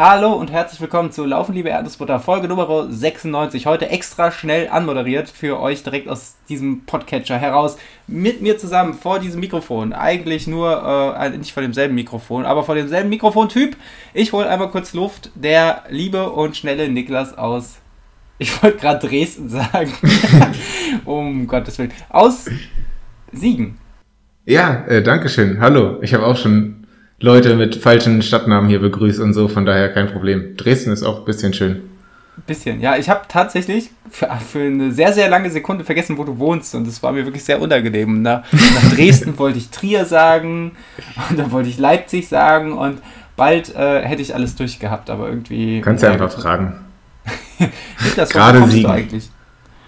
Hallo und herzlich willkommen zu Laufen, liebe Erdnussbutter, Folge Nummer 96. Heute extra schnell anmoderiert für euch direkt aus diesem Podcatcher heraus. Mit mir zusammen vor diesem Mikrofon. Eigentlich nur, äh, nicht vor demselben Mikrofon, aber vor demselben Mikrofontyp. Ich hole einmal kurz Luft. Der liebe und schnelle Niklas aus. Ich wollte gerade Dresden sagen. um Gottes Willen. Aus Siegen. Ja, äh, danke schön. Hallo. Ich habe auch schon Leute mit falschen Stadtnamen hier begrüßt und so, von daher kein Problem. Dresden ist auch ein bisschen schön. Bisschen, ja. Ich habe tatsächlich für, für, eine sehr, sehr lange Sekunde vergessen, wo du wohnst und das war mir wirklich sehr unangenehm. Nach, nach Dresden wollte ich Trier sagen und dann wollte ich Leipzig sagen und bald äh, hätte ich alles durchgehabt, aber irgendwie... Kannst ja einfach fragen. Niklas, Gerade Siegen.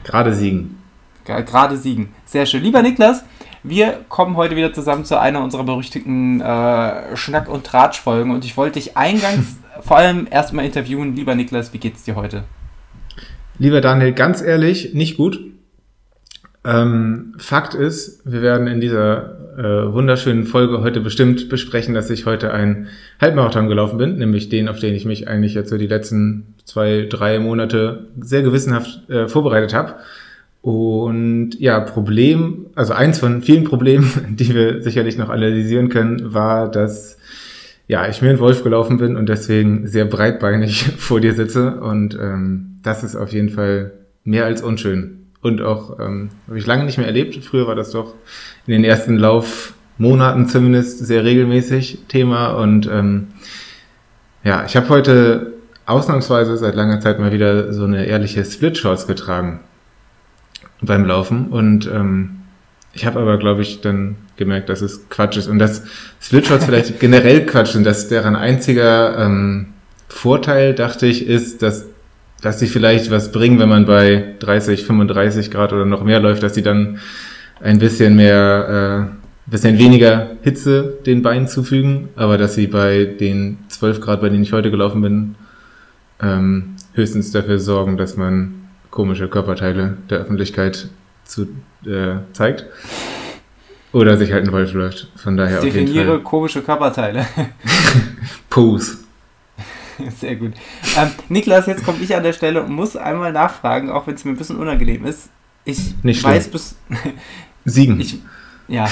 Gerade Siegen. Gerade Siegen. Sehr schön. Lieber Niklas, wir kommen heute wieder zusammen zu einer unserer berüchtigten äh, Schnack- und Tratsch-Folgen und ich wollte dich eingangs vor allem erstmal interviewen. Lieber Niklas, wie geht's dir heute? Lieber Daniel, ganz ehrlich, nicht gut. Ähm, Fakt ist, wir werden in dieser äh, wunderschönen Folge heute bestimmt besprechen, dass ich heute einen Halbmarathon gelaufen bin, nämlich den, auf den ich mich eigentlich jetzt so die letzten zwei, drei Monate sehr gewissenhaft äh, vorbereitet habe. Und ja, Problem, also eins von vielen Problemen, die wir sicherlich noch analysieren können, war, dass ja, ich mir in Wolf gelaufen bin und deswegen sehr breitbeinig vor dir sitze. Und ähm, das ist auf jeden Fall mehr als unschön. Und auch ähm, habe ich lange nicht mehr erlebt. Früher war das doch in den ersten Laufmonaten zumindest sehr regelmäßig Thema. Und ähm, ja, ich habe heute ausnahmsweise seit langer Zeit mal wieder so eine ehrliche Split-Shorts getragen beim Laufen. Und ähm, ich habe aber, glaube ich, dann gemerkt, dass es Quatsch ist. Und dass Splitshots vielleicht generell Quatsch sind, dass deren einziger ähm, Vorteil, dachte ich, ist, dass dass sie vielleicht was bringen, wenn man bei 30, 35 Grad oder noch mehr läuft, dass sie dann ein bisschen mehr, äh, bisschen weniger Hitze den Beinen zufügen, aber dass sie bei den 12 Grad, bei denen ich heute gelaufen bin, ähm, höchstens dafür sorgen, dass man komische Körperteile der Öffentlichkeit zu, äh, zeigt. Oder sich halt ein Wolf läuft. Von daher Definiere komische Körperteile. Pose. Sehr gut. Ähm, Niklas, jetzt komme ich an der Stelle und muss einmal nachfragen, auch wenn es mir ein bisschen unangenehm ist. Ich Nicht weiß bis. Siegen. Ich, ja.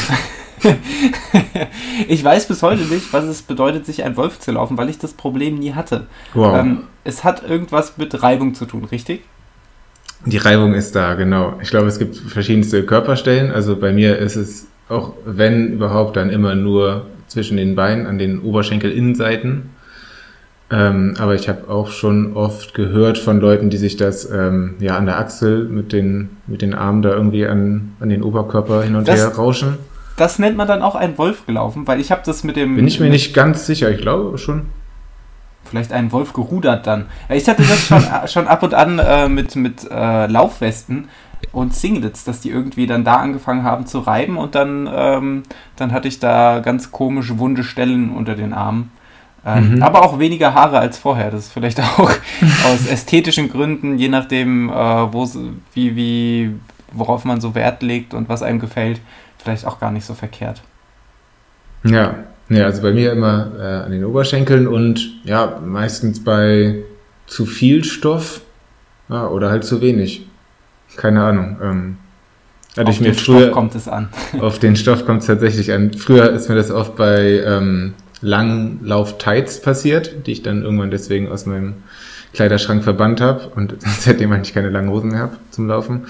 ich weiß bis heute nicht, was es bedeutet, sich ein Wolf zu laufen, weil ich das Problem nie hatte. Wow. Ähm, es hat irgendwas mit Reibung zu tun, richtig? Die Reibung ist da, genau. Ich glaube, es gibt verschiedenste Körperstellen. Also bei mir ist es auch, wenn überhaupt, dann immer nur zwischen den Beinen, an den Oberschenkelinnenseiten. Ähm, aber ich habe auch schon oft gehört von Leuten, die sich das ähm, ja an der Achsel mit den, mit den Armen da irgendwie an, an den Oberkörper hin und das, her rauschen. Das nennt man dann auch ein Wolf gelaufen, weil ich habe das mit dem. Bin ich mir nicht ganz sicher, ich glaube schon vielleicht einen Wolf gerudert dann. Ich hatte das schon, schon ab und an äh, mit, mit äh, Laufwesten und Singlets, dass die irgendwie dann da angefangen haben zu reiben und dann, ähm, dann hatte ich da ganz komische wunde Stellen unter den Armen. Ähm, mhm. Aber auch weniger Haare als vorher. Das ist vielleicht auch aus ästhetischen Gründen, je nachdem, äh, wie, wie, worauf man so Wert legt und was einem gefällt, vielleicht auch gar nicht so verkehrt. Ja, ja, also bei mir immer äh, an den Oberschenkeln und ja, meistens bei zu viel Stoff ja, oder halt zu wenig. Keine Ahnung. Ähm, hatte auf ich mir den früher, Stoff kommt es an. auf den Stoff kommt es tatsächlich an. Früher ist mir das oft bei ähm, Langlauf-Tights passiert, die ich dann irgendwann deswegen aus meinem Kleiderschrank verbannt habe und seitdem eigentlich keine langen Hosen mehr habe zum Laufen.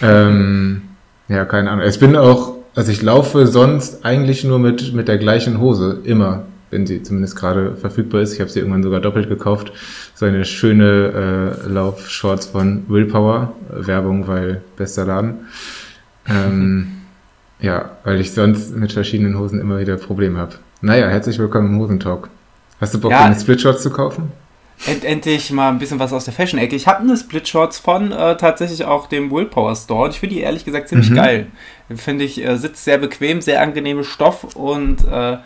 Ähm, ja, keine Ahnung. Ich bin auch also ich laufe sonst eigentlich nur mit, mit der gleichen Hose, immer, wenn sie zumindest gerade verfügbar ist. Ich habe sie irgendwann sogar doppelt gekauft. So eine schöne äh, Laufshorts von Willpower. Werbung, weil bester Laden. Ähm, ja, weil ich sonst mit verschiedenen Hosen immer wieder Probleme habe. Naja, herzlich willkommen im Hosentalk. Hast du Bock, ja, eine Splitshorts zu kaufen? End endlich mal ein bisschen was aus der Fashion-Ecke. Ich habe eine Split-Shorts von äh, tatsächlich auch dem Willpower Store und ich finde die ehrlich gesagt ziemlich mhm. geil. Finde ich, äh, sitzt sehr bequem, sehr angenehme Stoff und äh,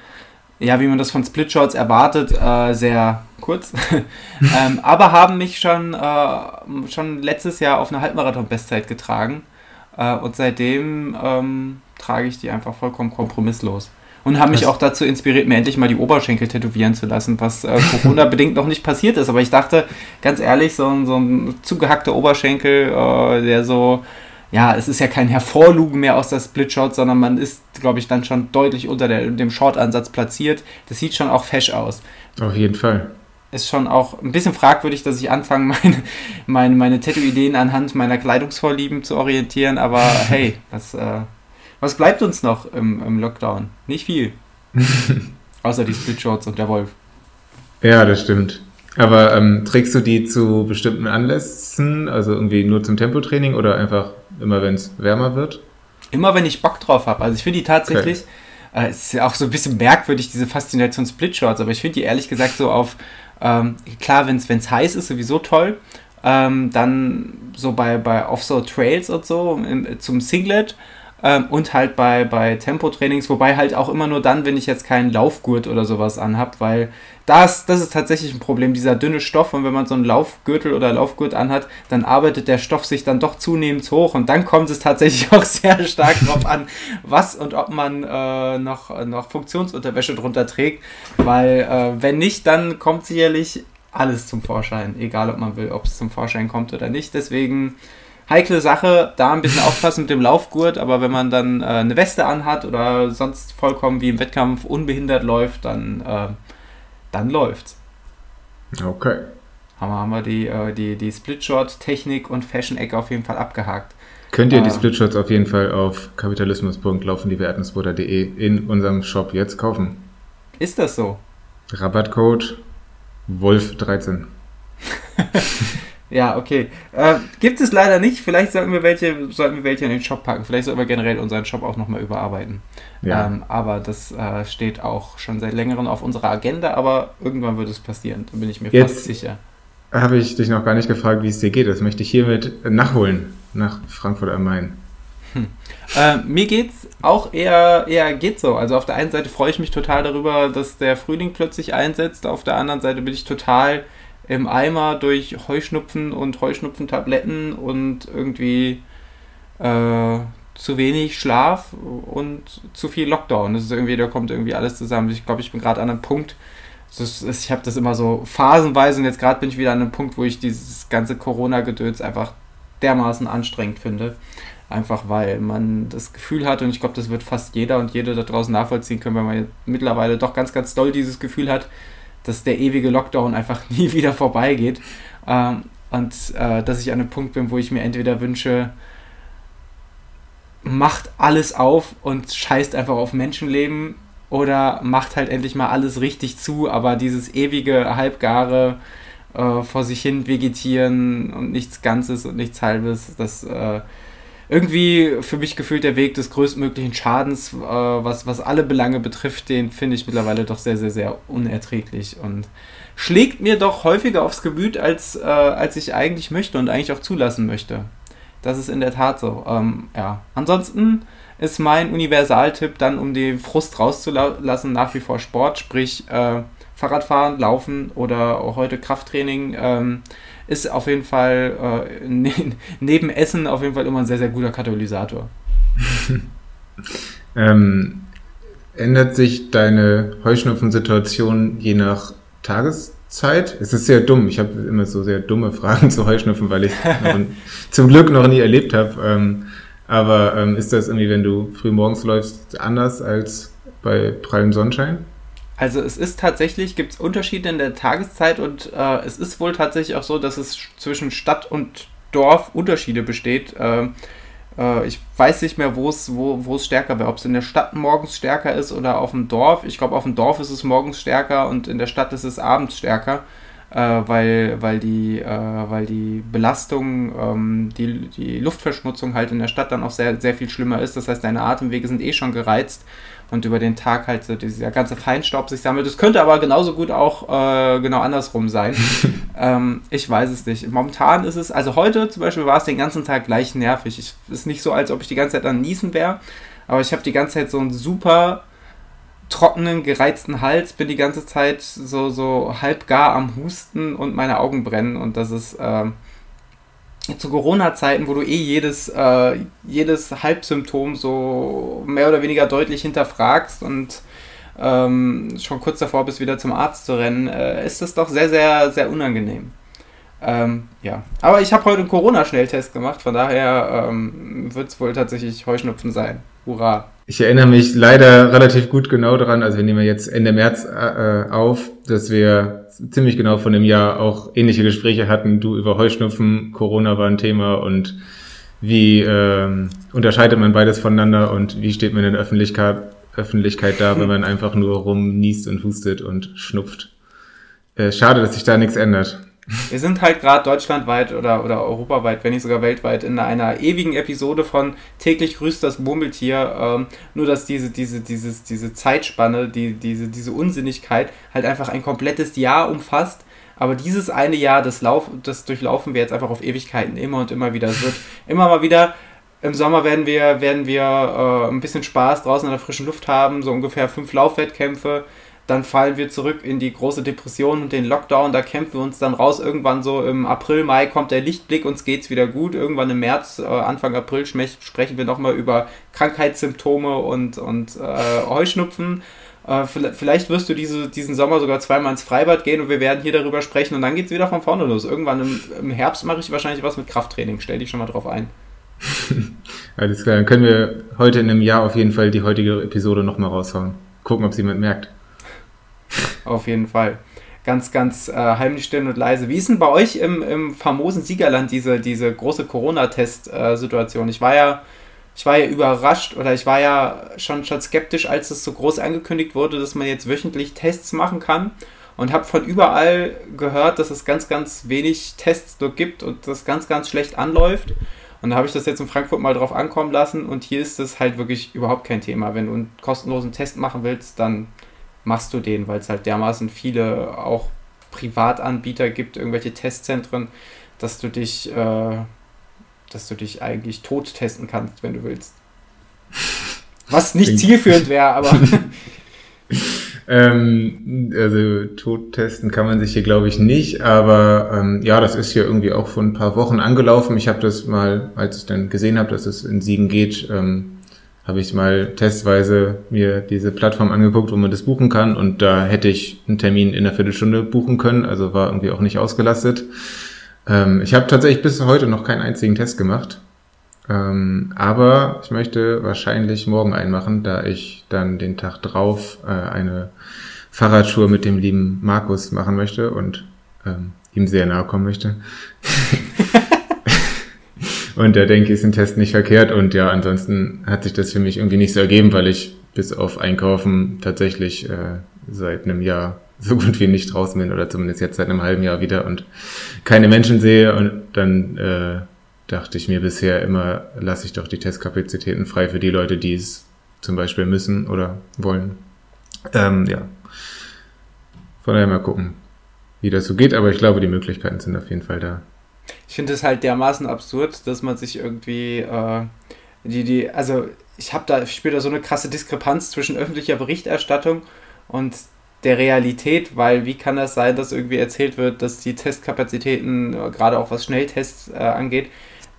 ja, wie man das von Split-Shorts erwartet, äh, sehr kurz. ähm, aber haben mich schon, äh, schon letztes Jahr auf eine Halbmarathon-Bestzeit getragen äh, und seitdem ähm, trage ich die einfach vollkommen kompromisslos. Und haben mich auch dazu inspiriert, mir endlich mal die Oberschenkel tätowieren zu lassen, was äh, Corona-bedingt noch nicht passiert ist. Aber ich dachte, ganz ehrlich, so, ein, so ein zugehackter Oberschenkel, äh, der so, ja, es ist ja kein Hervorlugen mehr aus der Split-Shot, sondern man ist, glaube ich, dann schon deutlich unter der, dem Short-Ansatz platziert. Das sieht schon auch fesch aus. Auf jeden Fall ist schon auch ein bisschen fragwürdig, dass ich anfange, meine, meine, meine Tattoo-Ideen anhand meiner Kleidungsvorlieben zu orientieren, aber hey, was, äh, was bleibt uns noch im, im Lockdown? Nicht viel. Außer die Split-Shorts und der Wolf. Ja, das stimmt. Aber ähm, trägst du die zu bestimmten Anlässen, also irgendwie nur zum Tempotraining oder einfach immer, wenn es wärmer wird? Immer, wenn ich Bock drauf habe. Also ich finde die tatsächlich, okay. äh, es ist ja auch so ein bisschen merkwürdig, diese Faszination Split-Shorts, aber ich finde die ehrlich gesagt so auf ähm, klar, wenn es heiß ist, sowieso toll. Ähm, dann so bei, bei so Trails und so im, zum Singlet ähm, und halt bei, bei Tempotrainings, wobei halt auch immer nur dann, wenn ich jetzt keinen Laufgurt oder sowas anhab, weil das, das ist tatsächlich ein Problem, dieser dünne Stoff. Und wenn man so einen Laufgürtel oder Laufgurt anhat, dann arbeitet der Stoff sich dann doch zunehmend hoch. Und dann kommt es tatsächlich auch sehr stark drauf an, was und ob man äh, noch, noch Funktionsunterwäsche drunter trägt, weil äh, wenn nicht, dann kommt sicherlich alles zum Vorschein, egal ob man will, ob es zum Vorschein kommt oder nicht, deswegen heikle Sache, da ein bisschen aufpassen mit dem Laufgurt, aber wenn man dann äh, eine Weste anhat oder sonst vollkommen wie im Wettkampf unbehindert läuft, dann äh, dann läuft's. Okay. Haben wir, haben wir die, äh, die, die Splitshot-Technik und Fashion-Ecke auf jeden Fall abgehakt. Könnt ihr die äh, Splitshots auf jeden Fall auf kapitalismus.laufendiewertensburger.de in unserem Shop jetzt kaufen. Ist das so? Rabattcode Wolf13. Ja, okay. Äh, gibt es leider nicht. Vielleicht sollten wir welche, sollten wir welche in den Shop packen. Vielleicht sollten wir generell unseren Shop auch nochmal überarbeiten. Ja. Ähm, aber das äh, steht auch schon seit längerem auf unserer Agenda, aber irgendwann wird es passieren. Da bin ich mir Jetzt fast sicher. Habe ich dich noch gar nicht gefragt, wie es dir geht. Das möchte ich hiermit nachholen nach Frankfurt am Main. Hm. Äh, mir geht's auch eher, eher geht so. Also auf der einen Seite freue ich mich total darüber, dass der Frühling plötzlich einsetzt. Auf der anderen Seite bin ich total im Eimer durch Heuschnupfen und Heuschnupfentabletten und irgendwie äh, zu wenig Schlaf und zu viel Lockdown. Das ist irgendwie, da kommt irgendwie alles zusammen. Ich glaube, ich bin gerade an einem Punkt, ist, ich habe das immer so phasenweise und jetzt gerade bin ich wieder an einem Punkt, wo ich dieses ganze Corona-Gedöns einfach dermaßen anstrengend finde. Einfach weil man das Gefühl hat, und ich glaube, das wird fast jeder und jede da draußen nachvollziehen können, weil man mittlerweile doch ganz, ganz doll dieses Gefühl hat, dass der ewige Lockdown einfach nie wieder vorbeigeht. Ähm, und äh, dass ich an einem Punkt bin, wo ich mir entweder wünsche, macht alles auf und scheißt einfach auf Menschenleben oder macht halt endlich mal alles richtig zu, aber dieses ewige, halbgare äh, vor sich hin vegetieren und nichts Ganzes und nichts Halbes, das äh, irgendwie für mich gefühlt der Weg des größtmöglichen Schadens, äh, was, was alle Belange betrifft, den finde ich mittlerweile doch sehr, sehr, sehr unerträglich und schlägt mir doch häufiger aufs Gemüt, als, äh, als ich eigentlich möchte und eigentlich auch zulassen möchte. Das ist in der Tat so. Ähm, ja. Ansonsten ist mein Universaltipp dann, um den Frust rauszulassen, nach wie vor Sport, sprich äh, Fahrradfahren, Laufen oder auch heute Krafttraining. Ähm, ist auf jeden Fall äh, ne neben Essen auf jeden Fall immer ein sehr, sehr guter Katalysator. ähm, ändert sich deine Heuschnupfensituation je nach Tageszeit? Es ist sehr dumm. Ich habe immer so sehr dumme Fragen zu Heuschnupfen, weil ich zum Glück noch nie erlebt habe. Ähm, aber ähm, ist das irgendwie, wenn du früh morgens läufst, anders als bei prallem Sonnenschein? Also es ist tatsächlich, gibt es Unterschiede in der Tageszeit und äh, es ist wohl tatsächlich auch so, dass es zwischen Stadt und Dorf Unterschiede besteht. Äh, äh, ich weiß nicht mehr, wo es wo, stärker wäre, ob es in der Stadt morgens stärker ist oder auf dem Dorf. Ich glaube, auf dem Dorf ist es morgens stärker und in der Stadt ist es abends stärker, äh, weil, weil, die, äh, weil die Belastung, ähm, die, die Luftverschmutzung halt in der Stadt dann auch sehr, sehr viel schlimmer ist. Das heißt, deine Atemwege sind eh schon gereizt und über den Tag halt so dieser ganze Feinstaub sich sammelt. Das könnte aber genauso gut auch äh, genau andersrum sein. ähm, ich weiß es nicht. Momentan ist es, also heute zum Beispiel war es den ganzen Tag gleich nervig. Es ist nicht so, als ob ich die ganze Zeit an Niesen wäre, aber ich habe die ganze Zeit so einen super trockenen, gereizten Hals, bin die ganze Zeit so, so halb gar am Husten und meine Augen brennen und das ist, äh, zu Corona-Zeiten, wo du eh jedes, äh, jedes Halbsymptom so mehr oder weniger deutlich hinterfragst und ähm, schon kurz davor bist, wieder zum Arzt zu rennen, äh, ist das doch sehr, sehr, sehr unangenehm. Ähm, ja, aber ich habe heute einen Corona-Schnelltest gemacht, von daher ähm, wird es wohl tatsächlich Heuschnupfen sein. Hurra! Ich erinnere mich leider relativ gut genau daran, also wir nehmen jetzt Ende März äh, auf, dass wir ziemlich genau von dem Jahr auch ähnliche Gespräche hatten. Du über Heuschnupfen, Corona war ein Thema und wie ähm, unterscheidet man beides voneinander und wie steht man in der Öffentlichkeit, Öffentlichkeit da, wenn man einfach nur rumniest und hustet und schnupft. Äh, schade, dass sich da nichts ändert. Wir sind halt gerade deutschlandweit oder, oder europaweit, wenn nicht sogar weltweit, in einer ewigen Episode von täglich grüßt das Murmeltier. Ähm, nur dass diese, diese, dieses, diese Zeitspanne, die, diese, diese Unsinnigkeit halt einfach ein komplettes Jahr umfasst. Aber dieses eine Jahr, das, Lauf, das durchlaufen wir jetzt einfach auf Ewigkeiten immer und immer wieder. Es wird immer mal wieder im Sommer werden wir, werden wir äh, ein bisschen Spaß draußen in der frischen Luft haben, so ungefähr fünf Laufwettkämpfe dann fallen wir zurück in die große Depression und den Lockdown, da kämpfen wir uns dann raus. Irgendwann so im April, Mai kommt der Lichtblick, uns geht's wieder gut. Irgendwann im März, äh, Anfang April sprechen wir nochmal über Krankheitssymptome und, und äh, Heuschnupfen. Äh, vielleicht wirst du diese, diesen Sommer sogar zweimal ins Freibad gehen und wir werden hier darüber sprechen und dann geht's wieder von vorne los. Irgendwann im, im Herbst mache ich wahrscheinlich was mit Krafttraining. Stell dich schon mal drauf ein. Alles klar, dann können wir heute in einem Jahr auf jeden Fall die heutige Episode nochmal raushauen. Gucken, ob es jemand merkt. Auf jeden Fall. Ganz, ganz äh, heimlich still und leise. Wie ist denn bei euch im, im famosen Siegerland diese, diese große Corona-Test-Situation? Ich war ja, ich war ja überrascht oder ich war ja schon, schon skeptisch, als es so groß angekündigt wurde, dass man jetzt wöchentlich Tests machen kann und habe von überall gehört, dass es ganz, ganz wenig Tests nur gibt und das ganz, ganz schlecht anläuft. Und da habe ich das jetzt in Frankfurt mal drauf ankommen lassen und hier ist es halt wirklich überhaupt kein Thema. Wenn du einen kostenlosen Test machen willst, dann machst du den, weil es halt dermaßen viele auch Privatanbieter gibt, irgendwelche Testzentren, dass du dich, äh, dass du dich eigentlich tot testen kannst, wenn du willst. Was nicht zielführend wäre, aber. ähm, also tot testen kann man sich hier, glaube ich, nicht, aber ähm, ja, das ist hier irgendwie auch vor ein paar Wochen angelaufen. Ich habe das mal, als ich dann gesehen habe, dass es in Siegen geht, ähm, habe ich mal testweise mir diese Plattform angeguckt, wo man das buchen kann und da hätte ich einen Termin in einer Viertelstunde buchen können, also war irgendwie auch nicht ausgelastet. Ähm, ich habe tatsächlich bis heute noch keinen einzigen Test gemacht, ähm, aber ich möchte wahrscheinlich morgen einen machen, da ich dann den Tag drauf äh, eine Fahrradtour mit dem lieben Markus machen möchte und ähm, ihm sehr nahe kommen möchte. Und da denke ich, ist ein Test nicht verkehrt. Und ja, ansonsten hat sich das für mich irgendwie nicht so ergeben, weil ich bis auf Einkaufen tatsächlich äh, seit einem Jahr so gut wie nicht draußen bin oder zumindest jetzt seit einem halben Jahr wieder und keine Menschen sehe. Und dann äh, dachte ich mir bisher immer, lasse ich doch die Testkapazitäten frei für die Leute, die es zum Beispiel müssen oder wollen. Ähm, ja. Von daher mal gucken, wie das so geht, aber ich glaube, die Möglichkeiten sind auf jeden Fall da ich finde es halt dermaßen absurd, dass man sich irgendwie äh, die, die, also ich habe da, da so eine krasse Diskrepanz zwischen öffentlicher Berichterstattung und der Realität, weil wie kann das sein, dass irgendwie erzählt wird, dass die Testkapazitäten, äh, gerade auch was Schnelltests äh, angeht,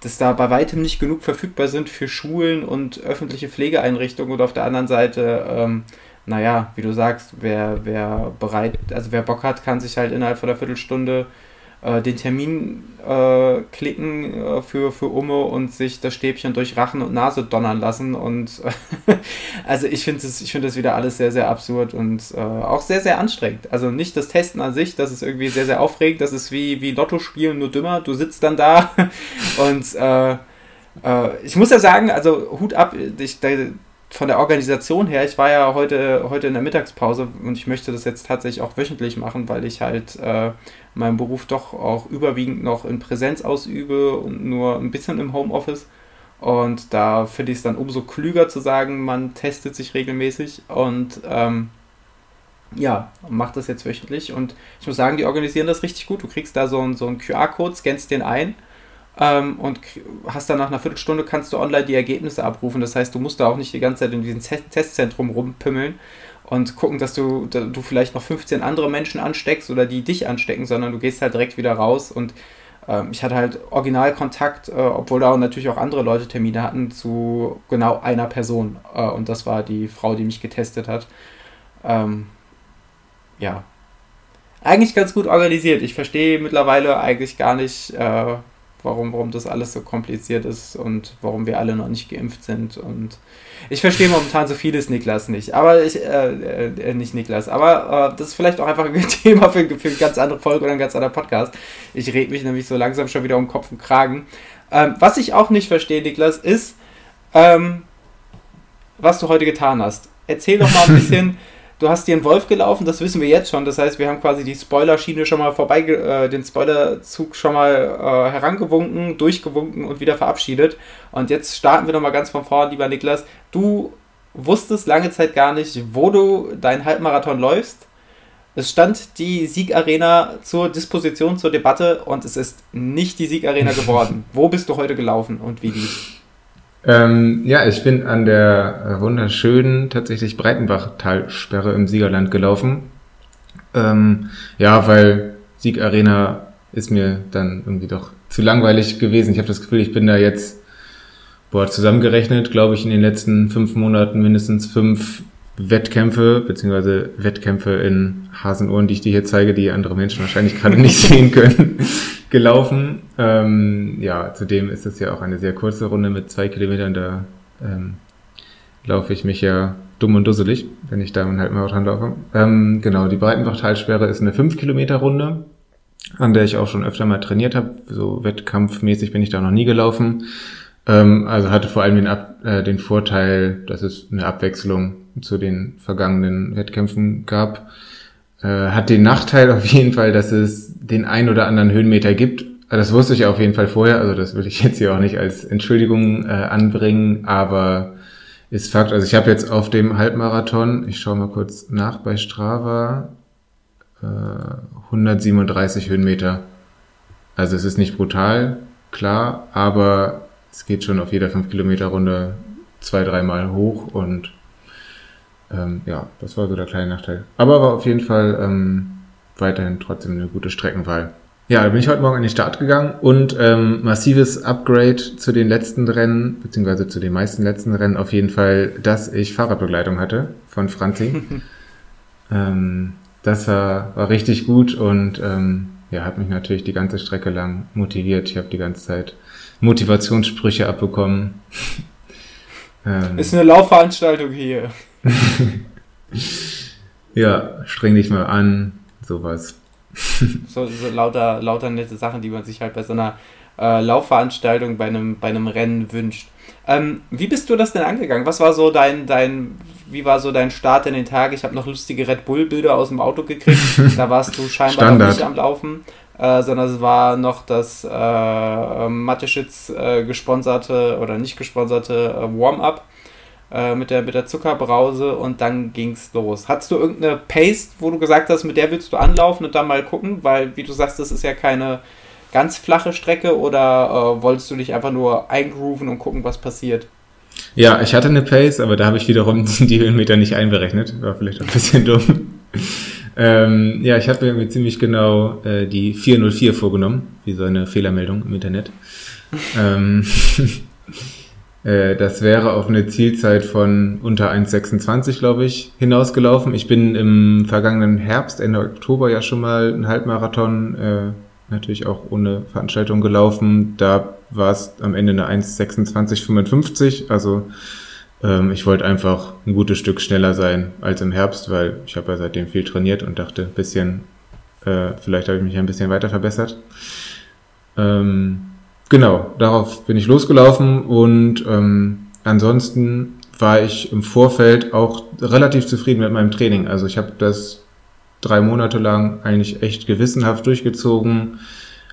dass da bei weitem nicht genug verfügbar sind für Schulen und öffentliche Pflegeeinrichtungen und auf der anderen Seite, ähm, naja, wie du sagst, wer, wer bereit, also wer Bock hat, kann sich halt innerhalb von einer Viertelstunde den Termin äh, klicken äh, für, für Umme und sich das Stäbchen durch Rachen und Nase donnern lassen. Und also ich finde das, find das wieder alles sehr, sehr absurd und äh, auch sehr, sehr anstrengend. Also nicht das Testen an sich, das ist irgendwie sehr, sehr aufregend. Das ist wie, wie Lotto spielen, nur dümmer. Du sitzt dann da und äh, äh, ich muss ja sagen, also Hut ab, ich, von der Organisation her, ich war ja heute, heute in der Mittagspause und ich möchte das jetzt tatsächlich auch wöchentlich machen, weil ich halt äh, meinen Beruf doch auch überwiegend noch in Präsenz ausübe und nur ein bisschen im Homeoffice. Und da finde ich es dann umso klüger zu sagen, man testet sich regelmäßig und ähm, ja, macht das jetzt wöchentlich. Und ich muss sagen, die organisieren das richtig gut. Du kriegst da so einen, so einen QR-Code, scannst den ein ähm, und hast dann nach einer Viertelstunde kannst du online die Ergebnisse abrufen. Das heißt, du musst da auch nicht die ganze Zeit in diesem Testzentrum rumpimmeln und gucken, dass du, dass du vielleicht noch 15 andere Menschen ansteckst oder die dich anstecken, sondern du gehst halt direkt wieder raus und ähm, ich hatte halt Originalkontakt, äh, obwohl da natürlich auch andere Leute Termine hatten, zu genau einer Person äh, und das war die Frau, die mich getestet hat. ähm, ja, eigentlich ganz gut organisiert. Ich verstehe mittlerweile eigentlich gar nicht, äh, warum, warum das alles so kompliziert ist und warum wir alle noch nicht geimpft sind. Und ich verstehe momentan so vieles Niklas nicht. Aber ich, äh, äh, nicht Niklas, aber äh, das ist vielleicht auch einfach ein Thema für, für eine ganz andere Folge oder ein ganz anderer Podcast. Ich rede mich nämlich so langsam schon wieder um Kopf und Kragen. Ähm, was ich auch nicht verstehe, Niklas, ist, ähm, was du heute getan hast. Erzähl doch mal ein bisschen. Du hast dir einen Wolf gelaufen, das wissen wir jetzt schon. Das heißt, wir haben quasi die Spoilerschiene schon mal vorbei, äh, den Spoilerzug schon mal äh, herangewunken, durchgewunken und wieder verabschiedet. Und jetzt starten wir nochmal ganz von vorne, lieber Niklas. Du wusstest lange Zeit gar nicht, wo du deinen Halbmarathon läufst. Es stand die Siegarena zur Disposition, zur Debatte und es ist nicht die Siegarena geworden. wo bist du heute gelaufen und wie lief? Ähm, ja, ich bin an der wunderschönen, tatsächlich Breitenbach-Talsperre im Siegerland gelaufen. Ähm, ja, weil Siegarena ist mir dann irgendwie doch zu langweilig gewesen. Ich habe das Gefühl, ich bin da jetzt, boah, zusammengerechnet, glaube ich, in den letzten fünf Monaten mindestens fünf Wettkämpfe, beziehungsweise Wettkämpfe in Hasenohren, die ich dir hier zeige, die andere Menschen wahrscheinlich gerade nicht sehen können, gelaufen. Ähm, ja, zudem ist es ja auch eine sehr kurze Runde mit zwei Kilometern. Da ähm, laufe ich mich ja dumm und dusselig, wenn ich da einen Halbmarathon laufe. Ähm, genau, die Breitenbach-Talsperre ist eine 5 Kilometer Runde, an der ich auch schon öfter mal trainiert habe. So wettkampfmäßig bin ich da noch nie gelaufen. Ähm, also hatte vor allem den, Ab äh, den Vorteil, dass es eine Abwechslung zu den vergangenen Wettkämpfen gab. Äh, hat den Nachteil auf jeden Fall, dass es den ein oder anderen Höhenmeter gibt. Das wusste ich auf jeden Fall vorher, also das will ich jetzt hier auch nicht als Entschuldigung äh, anbringen, aber ist Fakt. Also ich habe jetzt auf dem Halbmarathon, ich schaue mal kurz nach bei Strava, äh, 137 Höhenmeter. Also es ist nicht brutal, klar, aber es geht schon auf jeder 5 Kilometer Runde zwei, dreimal hoch und ähm, ja, das war so der kleine Nachteil. Aber war auf jeden Fall ähm, weiterhin trotzdem eine gute Streckenwahl. Ja, da bin ich heute Morgen an den Start gegangen und ähm, massives Upgrade zu den letzten Rennen, beziehungsweise zu den meisten letzten Rennen auf jeden Fall, dass ich Fahrradbegleitung hatte von Franzi. ähm, das war, war richtig gut und ähm, ja, hat mich natürlich die ganze Strecke lang motiviert. Ich habe die ganze Zeit Motivationssprüche abbekommen. ähm, Ist eine Laufveranstaltung hier. ja, streng dich mal an, sowas. so, so lauter, lauter nette Sachen, die man sich halt bei so einer äh, Laufveranstaltung, bei einem, bei einem Rennen wünscht. Ähm, wie bist du das denn angegangen? Was war so dein, dein, wie war so dein Start in den Tag? Ich habe noch lustige Red Bull-Bilder aus dem Auto gekriegt. da warst du scheinbar noch nicht am Laufen. Äh, sondern es war noch das äh, Mateschitz äh, gesponserte oder nicht gesponserte äh, Warm-up äh, mit, der, mit der Zuckerbrause und dann ging's los. Hattest du irgendeine Pace, wo du gesagt hast, mit der willst du anlaufen und dann mal gucken? Weil, wie du sagst, das ist ja keine ganz flache Strecke oder äh, wolltest du dich einfach nur eingrooven und gucken, was passiert? Ja, ich hatte eine Pace, aber da habe ich wiederum die Höhenmeter nicht einberechnet. War vielleicht ein bisschen dumm. ähm, ja, ich habe mir ziemlich genau äh, die 404 vorgenommen, wie so eine Fehlermeldung im Internet. ähm, Äh, das wäre auf eine Zielzeit von unter 1,26, glaube ich, hinausgelaufen. Ich bin im vergangenen Herbst, Ende Oktober ja schon mal einen Halbmarathon, äh, natürlich auch ohne Veranstaltung gelaufen. Da war es am Ende eine 1,26,55. Also ähm, ich wollte einfach ein gutes Stück schneller sein als im Herbst, weil ich habe ja seitdem viel trainiert und dachte, ein bisschen, äh, vielleicht habe ich mich ein bisschen weiter verbessert. Ähm, Genau, darauf bin ich losgelaufen und ähm, ansonsten war ich im Vorfeld auch relativ zufrieden mit meinem Training. Also ich habe das drei Monate lang eigentlich echt gewissenhaft durchgezogen.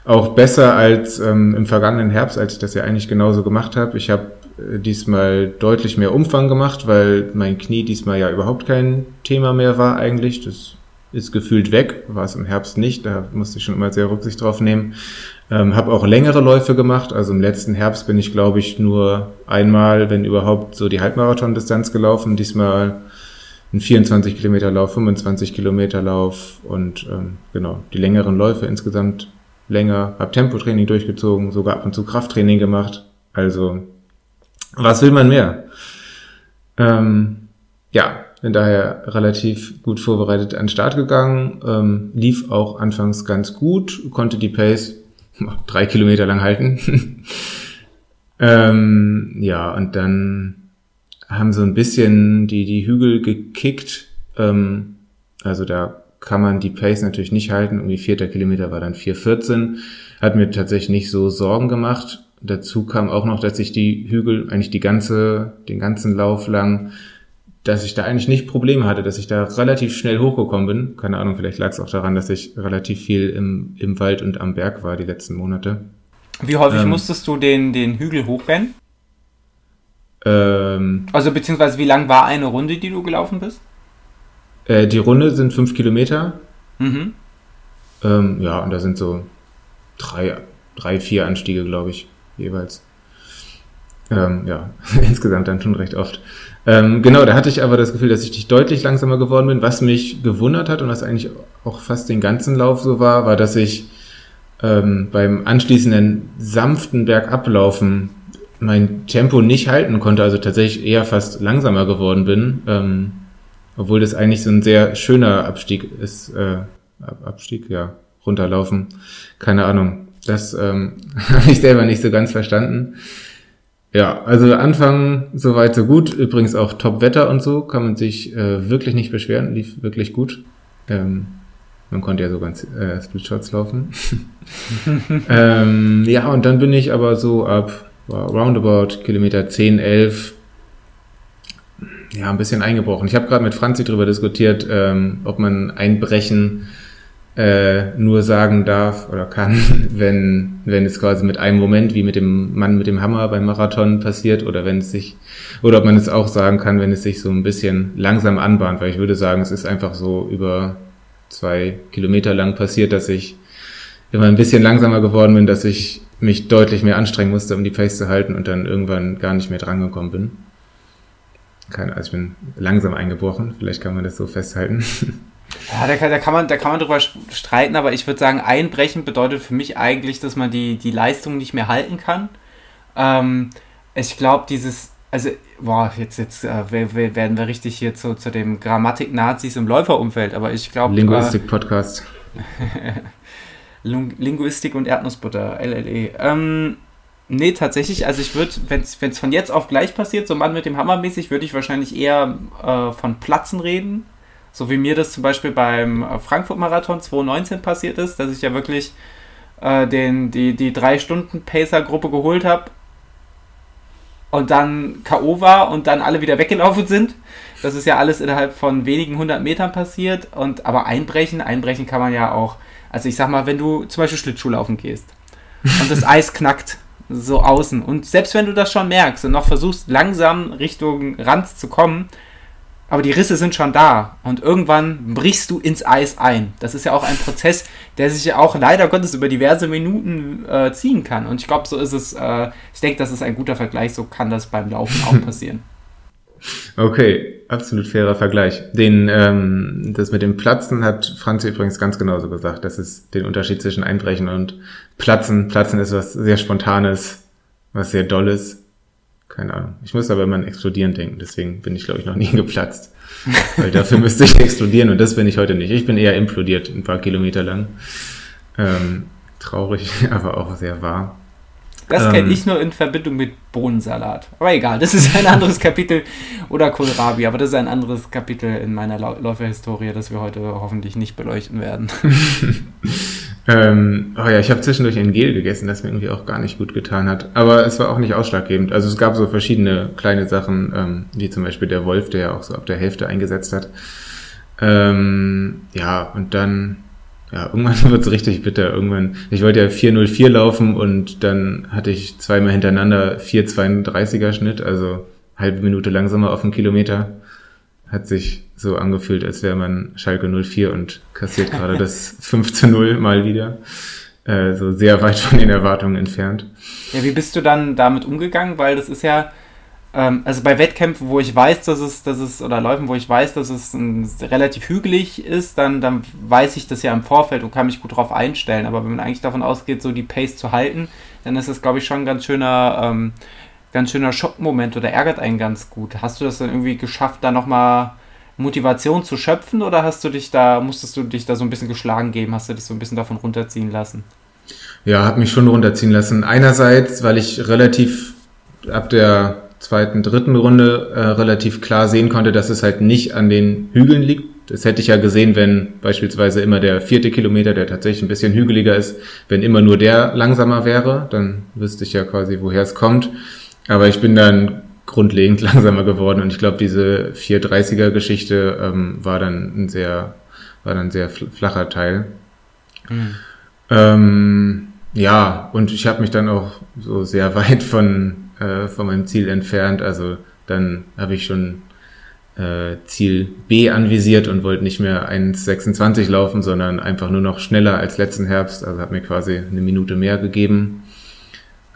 Auch besser als ähm, im vergangenen Herbst, als ich das ja eigentlich genauso gemacht habe. Ich habe äh, diesmal deutlich mehr Umfang gemacht, weil mein Knie diesmal ja überhaupt kein Thema mehr war eigentlich. Das ist gefühlt weg, war es im Herbst nicht. Da musste ich schon immer sehr Rücksicht drauf nehmen. Ähm, habe auch längere Läufe gemacht. Also im letzten Herbst bin ich, glaube ich, nur einmal, wenn überhaupt, so die Halbmarathon-Distanz gelaufen. Diesmal ein 24 Kilometer Lauf, 25 Kilometer Lauf und ähm, genau die längeren Läufe insgesamt länger. Habe Tempotraining durchgezogen, sogar ab und zu Krafttraining gemacht. Also was will man mehr? Ähm, ja, bin daher relativ gut vorbereitet an den Start gegangen, ähm, lief auch anfangs ganz gut, konnte die Pace drei Kilometer lang halten. ähm, ja, und dann haben so ein bisschen die, die Hügel gekickt. Ähm, also da kann man die Pace natürlich nicht halten. Irgendwie vierter Kilometer war dann 4,14. Hat mir tatsächlich nicht so Sorgen gemacht. Dazu kam auch noch, dass ich die Hügel eigentlich die ganze, den ganzen Lauf lang, dass ich da eigentlich nicht Probleme hatte, dass ich da relativ schnell hochgekommen bin. Keine Ahnung, vielleicht lag es auch daran, dass ich relativ viel im, im Wald und am Berg war die letzten Monate. Wie häufig ähm, musstest du den, den Hügel hochrennen? Ähm, also beziehungsweise wie lang war eine Runde, die du gelaufen bist? Äh, die Runde sind fünf Kilometer. Mhm. Ähm, ja, und da sind so drei, drei vier Anstiege, glaube ich, jeweils. Ähm, ja, insgesamt dann schon recht oft. Ähm, genau, da hatte ich aber das Gefühl, dass ich deutlich langsamer geworden bin. Was mich gewundert hat und was eigentlich auch fast den ganzen Lauf so war, war, dass ich ähm, beim anschließenden sanften Bergablaufen mein Tempo nicht halten konnte, also tatsächlich eher fast langsamer geworden bin, ähm, obwohl das eigentlich so ein sehr schöner Abstieg ist, äh, Abstieg, ja, runterlaufen, keine Ahnung. Das ähm, habe ich selber nicht so ganz verstanden. Ja, also Anfang soweit so gut. Übrigens auch Top-Wetter und so, kann man sich äh, wirklich nicht beschweren, lief wirklich gut. Ähm, man konnte ja so ganz äh, Splitshots laufen. ähm, ja, und dann bin ich aber so ab war roundabout Kilometer 10, 11, ja, ein bisschen eingebrochen. Ich habe gerade mit Franzi darüber diskutiert, ähm, ob man Einbrechen äh, nur sagen darf oder kann, wenn, wenn es quasi mit einem Moment wie mit dem Mann mit dem Hammer beim Marathon passiert oder wenn es sich, oder ob man es auch sagen kann, wenn es sich so ein bisschen langsam anbahnt, weil ich würde sagen, es ist einfach so über zwei Kilometer lang passiert, dass ich immer ein bisschen langsamer geworden bin, dass ich mich deutlich mehr anstrengen musste, um die Pace zu halten und dann irgendwann gar nicht mehr drangekommen bin. Keine, also ich bin langsam eingebrochen, vielleicht kann man das so festhalten. Ja, da kann, da, kann man, da kann man drüber streiten, aber ich würde sagen, einbrechen bedeutet für mich eigentlich, dass man die, die Leistung nicht mehr halten kann. Ähm, ich glaube, dieses, also, boah, jetzt, jetzt äh, werden wir richtig hier zu, zu dem Grammatik-Nazis im Läuferumfeld, aber ich glaube. Linguistik-Podcast. Äh, Linguistik und Erdnussbutter, LLE. Ähm, nee, tatsächlich, also ich würde, wenn es von jetzt auf gleich passiert, so Mann mit dem Hammer mäßig, würde ich wahrscheinlich eher äh, von Platzen reden. So wie mir das zum Beispiel beim äh, Frankfurt-Marathon 2019 passiert ist, dass ich ja wirklich äh, den, die, die drei Stunden Pacer-Gruppe geholt habe und dann K.O. war und dann alle wieder weggelaufen sind. Das ist ja alles innerhalb von wenigen hundert Metern passiert. Und aber einbrechen, einbrechen kann man ja auch also ich sag mal, wenn du zum Beispiel Schlittschuhlaufen gehst und das Eis knackt so außen und selbst wenn du das schon merkst und noch versuchst langsam Richtung Rand zu kommen, aber die Risse sind schon da und irgendwann brichst du ins Eis ein. Das ist ja auch ein Prozess, der sich ja auch leider Gottes über diverse Minuten äh, ziehen kann. Und ich glaube, so ist es, äh, ich denke, das ist ein guter Vergleich, so kann das beim Laufen auch passieren. Okay, absolut fairer Vergleich. Den, ähm, das mit dem Platzen hat Franz übrigens ganz genauso gesagt. Das ist den Unterschied zwischen Einbrechen und Platzen. Platzen ist was sehr Spontanes, was sehr Dolles. Keine Ahnung. Ich muss aber immer an Explodieren denken, deswegen bin ich, glaube ich, noch nie geplatzt. Weil dafür müsste ich explodieren und das bin ich heute nicht. Ich bin eher implodiert, ein paar Kilometer lang. Ähm, traurig, aber auch sehr wahr. Das ähm, kenne ich nur in Verbindung mit Bohnensalat. Aber egal, das ist ein anderes Kapitel. Oder Kohlrabi, aber das ist ein anderes Kapitel in meiner Läuferhistorie, das wir heute hoffentlich nicht beleuchten werden. ähm, oh ja, ich habe zwischendurch ein Gel gegessen, das mir irgendwie auch gar nicht gut getan hat. Aber es war auch nicht ausschlaggebend. Also es gab so verschiedene kleine Sachen, ähm, wie zum Beispiel der Wolf, der ja auch so ab der Hälfte eingesetzt hat. Ähm, ja, und dann ja, irgendwann wird es richtig bitter. Irgendwann, ich wollte ja 404 laufen und dann hatte ich zweimal hintereinander 432er Schnitt, also halbe Minute langsamer auf einen Kilometer. Hat sich so angefühlt, als wäre man Schalke 04 und kassiert gerade das 5 zu 0 mal wieder. Äh, so sehr weit von den Erwartungen entfernt. Ja, wie bist du dann damit umgegangen? Weil das ist ja, ähm, also bei Wettkämpfen, wo ich weiß, dass es, dass es, oder Läufen, wo ich weiß, dass es ein, relativ hügelig ist, dann, dann weiß ich das ja im Vorfeld und kann mich gut darauf einstellen. Aber wenn man eigentlich davon ausgeht, so die Pace zu halten, dann ist das, glaube ich, schon ein ganz schöner, ähm, ganz schöner Schockmoment oder ärgert einen ganz gut. Hast du das dann irgendwie geschafft, da nochmal Motivation zu schöpfen oder hast du dich da, musstest du dich da so ein bisschen geschlagen geben, hast du dich so ein bisschen davon runterziehen lassen? Ja, hat mich schon runterziehen lassen. Einerseits, weil ich relativ ab der zweiten, dritten Runde äh, relativ klar sehen konnte, dass es halt nicht an den Hügeln liegt. Das hätte ich ja gesehen, wenn beispielsweise immer der vierte Kilometer, der tatsächlich ein bisschen hügeliger ist, wenn immer nur der langsamer wäre, dann wüsste ich ja quasi, woher es kommt. Aber ich bin dann grundlegend langsamer geworden und ich glaube, diese 430er Geschichte ähm, war dann ein sehr, war dann ein sehr flacher Teil. Mhm. Ähm, ja, und ich habe mich dann auch so sehr weit von, äh, von meinem Ziel entfernt. Also dann habe ich schon äh, Ziel B anvisiert und wollte nicht mehr 1,26 laufen, sondern einfach nur noch schneller als letzten Herbst. Also habe mir quasi eine Minute mehr gegeben.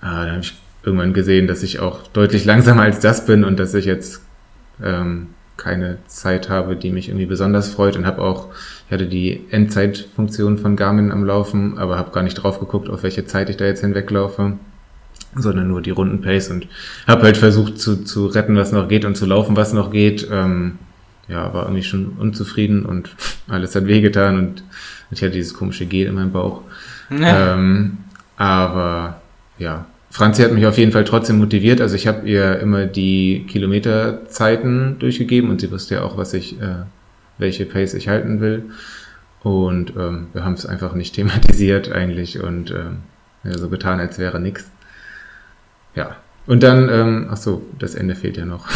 Äh, dann habe ich irgendwann gesehen, dass ich auch deutlich langsamer als das bin und dass ich jetzt ähm, keine Zeit habe, die mich irgendwie besonders freut und habe auch, ich hatte die Endzeitfunktion von Garmin am Laufen, aber habe gar nicht drauf geguckt, auf welche Zeit ich da jetzt hinweglaufe, sondern nur die Rundenpace und habe halt versucht zu, zu retten, was noch geht und zu laufen, was noch geht. Ähm, ja, war irgendwie schon unzufrieden und alles hat wehgetan und ich hatte dieses komische Gel in meinem Bauch. Ja. Ähm, aber ja, Franzi hat mich auf jeden Fall trotzdem motiviert. Also ich habe ihr immer die Kilometerzeiten durchgegeben und sie wusste ja auch, was ich, äh, welche Pace ich halten will. Und ähm, wir haben es einfach nicht thematisiert eigentlich und ähm, ja, so getan, als wäre nichts. Ja. Und dann, ähm, ach so, das Ende fehlt ja noch.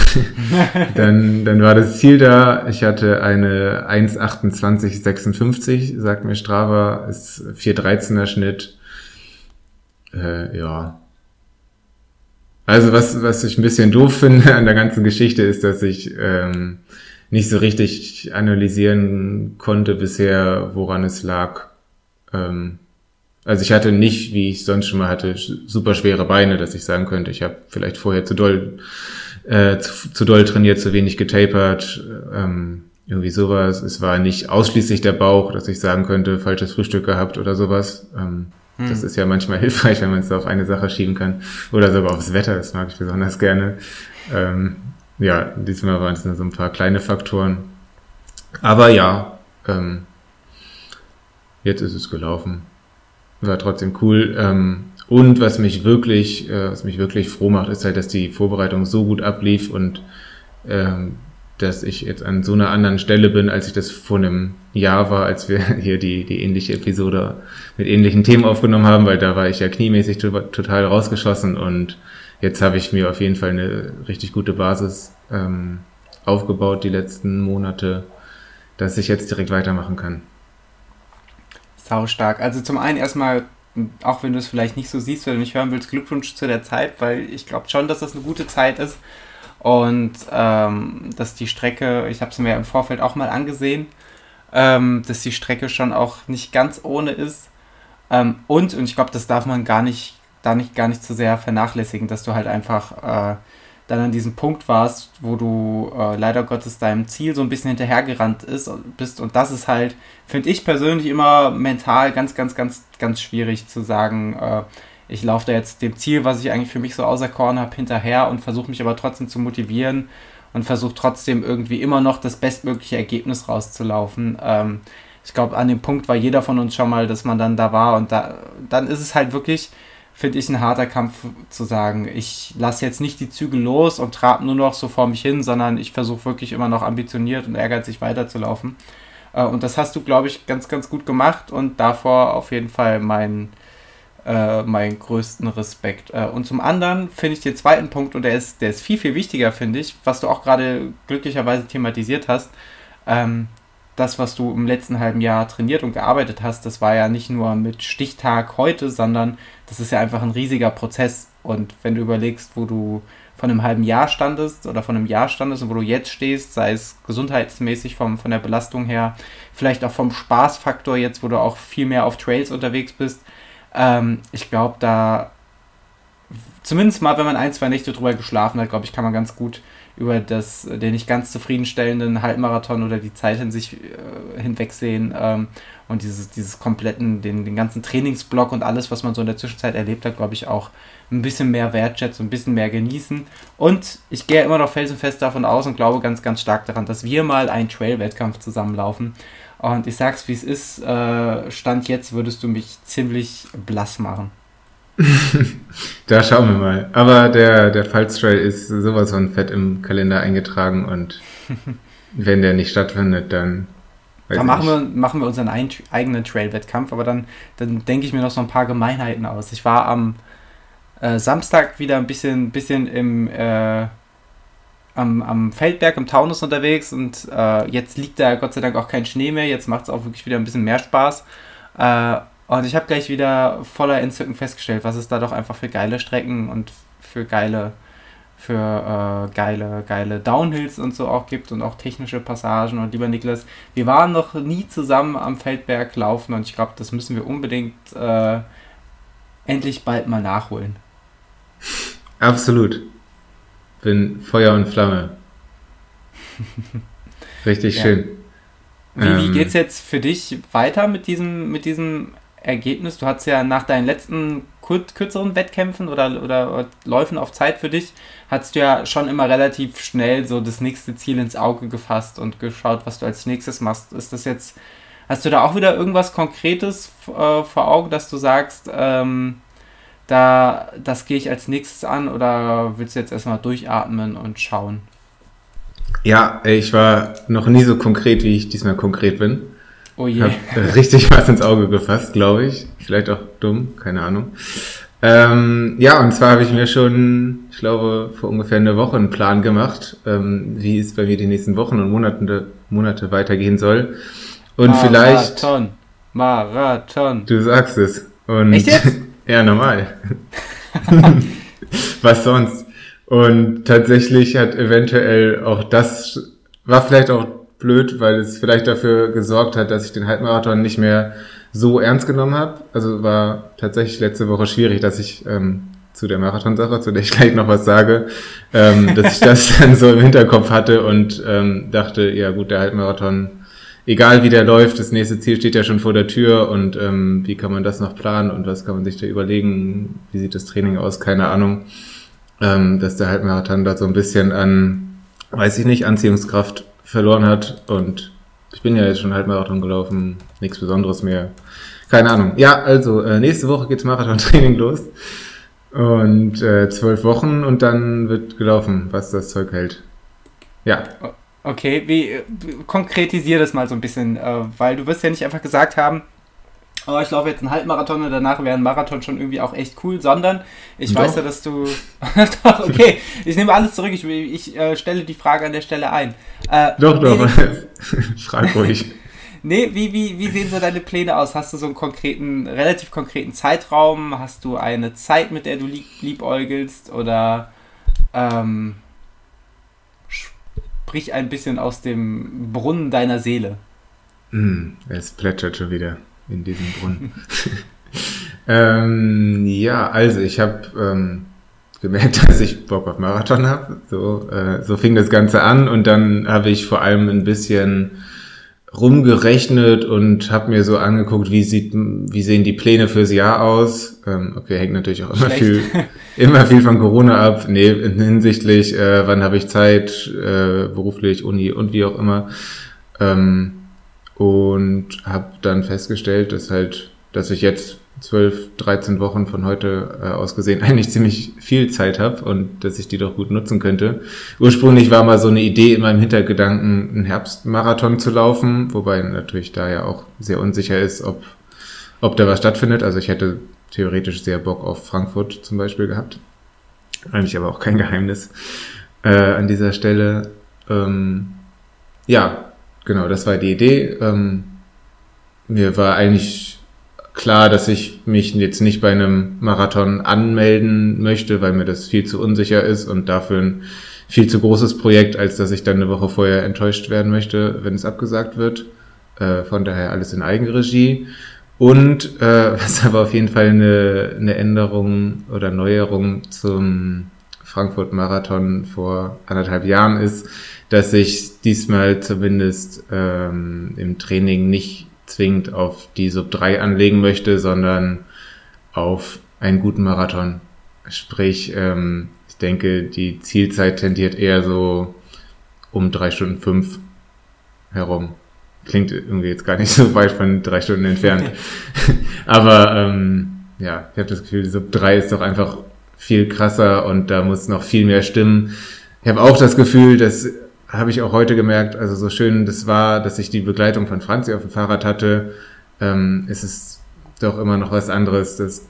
dann, dann war das Ziel da. Ich hatte eine 1,28,56, sagt mir Strava, ist 4,13er Schnitt. Äh, ja, also was, was ich ein bisschen doof finde an der ganzen Geschichte ist, dass ich ähm, nicht so richtig analysieren konnte bisher, woran es lag. Ähm, also ich hatte nicht, wie ich sonst schon mal hatte, super schwere Beine, dass ich sagen könnte, ich habe vielleicht vorher zu doll, äh, zu, zu doll trainiert, zu wenig getapert, ähm, irgendwie sowas. Es war nicht ausschließlich der Bauch, dass ich sagen könnte, falsches Frühstück gehabt oder sowas. Ähm, hm. Das ist ja manchmal hilfreich, wenn man es auf eine Sache schieben kann. Oder sogar aufs Wetter, das mag ich besonders gerne. Ähm, ja, diesmal waren es nur so ein paar kleine Faktoren. Aber ja, ähm, jetzt ist es gelaufen. War trotzdem cool. Ähm, und was mich wirklich, äh, was mich wirklich froh macht, ist halt, dass die Vorbereitung so gut ablief und ähm, dass ich jetzt an so einer anderen Stelle bin, als ich das vor einem Jahr war, als wir hier die, die ähnliche Episode mit ähnlichen Themen aufgenommen haben, weil da war ich ja kniemäßig total rausgeschossen und jetzt habe ich mir auf jeden Fall eine richtig gute Basis ähm, aufgebaut die letzten Monate, dass ich jetzt direkt weitermachen kann. Sau stark. Also zum einen erstmal, auch wenn du es vielleicht nicht so siehst, wenn du mich hören willst, Glückwunsch zu der Zeit, weil ich glaube schon, dass das eine gute Zeit ist. Und ähm, dass die Strecke, ich habe es mir im Vorfeld auch mal angesehen, ähm, dass die Strecke schon auch nicht ganz ohne ist. Ähm, und, und ich glaube, das darf man gar nicht, da nicht, gar nicht zu sehr vernachlässigen, dass du halt einfach äh, dann an diesem Punkt warst, wo du äh, leider Gottes deinem Ziel so ein bisschen hinterhergerannt ist, bist. Und das ist halt, finde ich persönlich immer mental ganz, ganz, ganz, ganz schwierig zu sagen, äh, ich laufe da jetzt dem Ziel, was ich eigentlich für mich so auserkoren habe, hinterher und versuche mich aber trotzdem zu motivieren und versuche trotzdem irgendwie immer noch das bestmögliche Ergebnis rauszulaufen. Ähm, ich glaube, an dem Punkt war jeder von uns schon mal, dass man dann da war und da, dann ist es halt wirklich, finde ich, ein harter Kampf zu sagen, ich lasse jetzt nicht die Züge los und trabe nur noch so vor mich hin, sondern ich versuche wirklich immer noch ambitioniert und ehrgeizig weiterzulaufen. Äh, und das hast du, glaube ich, ganz, ganz gut gemacht und davor auf jeden Fall mein, äh, meinen größten Respekt. Äh, und zum anderen finde ich den zweiten Punkt, und der ist, der ist viel, viel wichtiger, finde ich, was du auch gerade glücklicherweise thematisiert hast. Ähm, das, was du im letzten halben Jahr trainiert und gearbeitet hast, das war ja nicht nur mit Stichtag heute, sondern das ist ja einfach ein riesiger Prozess. Und wenn du überlegst, wo du von einem halben Jahr standest oder von einem Jahr standest und wo du jetzt stehst, sei es gesundheitsmäßig vom, von der Belastung her, vielleicht auch vom Spaßfaktor jetzt, wo du auch viel mehr auf Trails unterwegs bist, ähm, ich glaube, da, zumindest mal, wenn man ein, zwei Nächte drüber geschlafen hat, glaube ich, kann man ganz gut über das, den nicht ganz zufriedenstellenden Halbmarathon oder die Zeit in sich äh, hinwegsehen ähm, und dieses, dieses kompletten, den, den ganzen Trainingsblock und alles, was man so in der Zwischenzeit erlebt hat, glaube ich, auch ein bisschen mehr wertschätzen, ein bisschen mehr genießen. Und ich gehe immer noch felsenfest davon aus und glaube ganz, ganz stark daran, dass wir mal einen Trail-Wettkampf zusammenlaufen. Und ich sag's, wie es ist, äh, Stand jetzt würdest du mich ziemlich blass machen. da schauen wir mal. Aber der, der Pfalz Trail ist sowas von fett im Kalender eingetragen und wenn der nicht stattfindet, dann. Da machen wir, machen wir unseren eigenen Trail-Wettkampf, aber dann, dann denke ich mir noch so ein paar Gemeinheiten aus. Ich war am äh, Samstag wieder ein bisschen, bisschen im, äh, am, am Feldberg im Taunus unterwegs und äh, jetzt liegt da Gott sei Dank auch kein Schnee mehr. Jetzt macht es auch wirklich wieder ein bisschen mehr Spaß. Äh, und ich habe gleich wieder voller Entzücken festgestellt, was es da doch einfach für geile Strecken und für geile, für äh, geile, geile Downhills und so auch gibt und auch technische Passagen. Und lieber Niklas, wir waren noch nie zusammen am Feldberg laufen und ich glaube, das müssen wir unbedingt äh, endlich bald mal nachholen. Absolut. Bin Feuer und Flamme. Richtig ja. schön. Wie, wie ähm, geht's jetzt für dich weiter mit diesem, mit diesem Ergebnis? Du hast ja nach deinen letzten kürzeren Wettkämpfen oder, oder Läufen auf Zeit für dich, hast du ja schon immer relativ schnell so das nächste Ziel ins Auge gefasst und geschaut, was du als nächstes machst. Ist das jetzt, hast du da auch wieder irgendwas Konkretes äh, vor Augen, dass du sagst, ähm, da, das gehe ich als nächstes an oder willst du jetzt erstmal durchatmen und schauen? Ja, ich war noch nie so konkret, wie ich diesmal konkret bin. Oh je. Hab richtig was ins Auge gefasst, glaube ich. Vielleicht auch dumm, keine Ahnung. Ähm, ja, und zwar habe ich mir schon, ich glaube, vor ungefähr einer Woche einen Plan gemacht, ähm, wie es bei mir die nächsten Wochen und Monate, Monate weitergehen soll. Und Marathon. vielleicht. Marathon. Marathon. Du sagst es. Und Echt jetzt? ja, normal. was sonst? Und tatsächlich hat eventuell auch das, war vielleicht auch blöd, weil es vielleicht dafür gesorgt hat, dass ich den Halbmarathon nicht mehr so ernst genommen habe. Also war tatsächlich letzte Woche schwierig, dass ich ähm, zu der Marathonsache, zu der ich gleich noch was sage, ähm, dass ich das dann so im Hinterkopf hatte und ähm, dachte, ja gut, der Halbmarathon, egal wie der läuft, das nächste Ziel steht ja schon vor der Tür und ähm, wie kann man das noch planen und was kann man sich da überlegen, wie sieht das Training aus, keine Ahnung, ähm, dass der Halbmarathon da so ein bisschen an, weiß ich nicht, Anziehungskraft verloren hat. Und ich bin ja jetzt schon Halbmarathon gelaufen, nichts Besonderes mehr. Keine Ahnung. Ja, also äh, nächste Woche geht's Marathon-Training los. Und äh, zwölf Wochen und dann wird gelaufen, was das Zeug hält. Ja. Okay, wie äh, konkretisier das mal so ein bisschen, äh, weil du wirst ja nicht einfach gesagt haben, oh, ich laufe jetzt einen Halbmarathon und danach wäre ein Marathon schon irgendwie auch echt cool, sondern ich Doch. weiß ja, dass du. doch, okay, ich nehme alles zurück, ich, ich äh, stelle die Frage an der Stelle ein. Äh, doch, nee, doch, frag ruhig. nee, wie, wie, wie sehen so deine Pläne aus? Hast du so einen konkreten, relativ konkreten Zeitraum? Hast du eine Zeit, mit der du lieb, liebäugelst? Oder ähm, sprich ein bisschen aus dem Brunnen deiner Seele? Mm, es plätschert schon wieder in diesem Brunnen. ähm, ja, also ich habe ähm, gemerkt, dass ich Bock auf Marathon habe. So, äh, so fing das Ganze an und dann habe ich vor allem ein bisschen rumgerechnet und habe mir so angeguckt, wie sieht, wie sehen die Pläne fürs Jahr aus. Ähm, okay, hängt natürlich auch immer Schlecht. viel, immer viel von Corona ab. Nee, hinsichtlich, äh, wann habe ich Zeit, äh, beruflich, Uni und wie auch immer. Ähm, und habe dann festgestellt, dass halt, dass ich jetzt 12, 13 Wochen von heute äh, aus gesehen eigentlich ziemlich viel Zeit habe und dass ich die doch gut nutzen könnte. Ursprünglich war mal so eine Idee in meinem Hintergedanken, einen Herbstmarathon zu laufen, wobei natürlich da ja auch sehr unsicher ist, ob, ob da was stattfindet. Also ich hätte theoretisch sehr Bock auf Frankfurt zum Beispiel gehabt. Eigentlich aber auch kein Geheimnis äh, an dieser Stelle. Ähm, ja, genau, das war die Idee. Ähm, mir war eigentlich klar, dass ich mich jetzt nicht bei einem Marathon anmelden möchte, weil mir das viel zu unsicher ist und dafür ein viel zu großes Projekt, als dass ich dann eine Woche vorher enttäuscht werden möchte, wenn es abgesagt wird. Äh, von daher alles in Eigenregie. Und äh, was aber auf jeden Fall eine, eine Änderung oder Neuerung zum Frankfurt-Marathon vor anderthalb Jahren ist, dass ich diesmal zumindest ähm, im Training nicht zwingend auf die Sub 3 anlegen möchte, sondern auf einen guten Marathon. Sprich, ähm, ich denke, die Zielzeit tendiert eher so um drei Stunden fünf herum. Klingt irgendwie jetzt gar nicht so weit von drei Stunden entfernt. Aber ähm, ja, ich habe das Gefühl, die Sub 3 ist doch einfach viel krasser und da muss noch viel mehr stimmen. Ich habe auch das Gefühl, das habe ich auch heute gemerkt, also so schön das war, dass ich die Begleitung von Franzi auf dem Fahrrad hatte, ähm, ist es doch immer noch was anderes, das,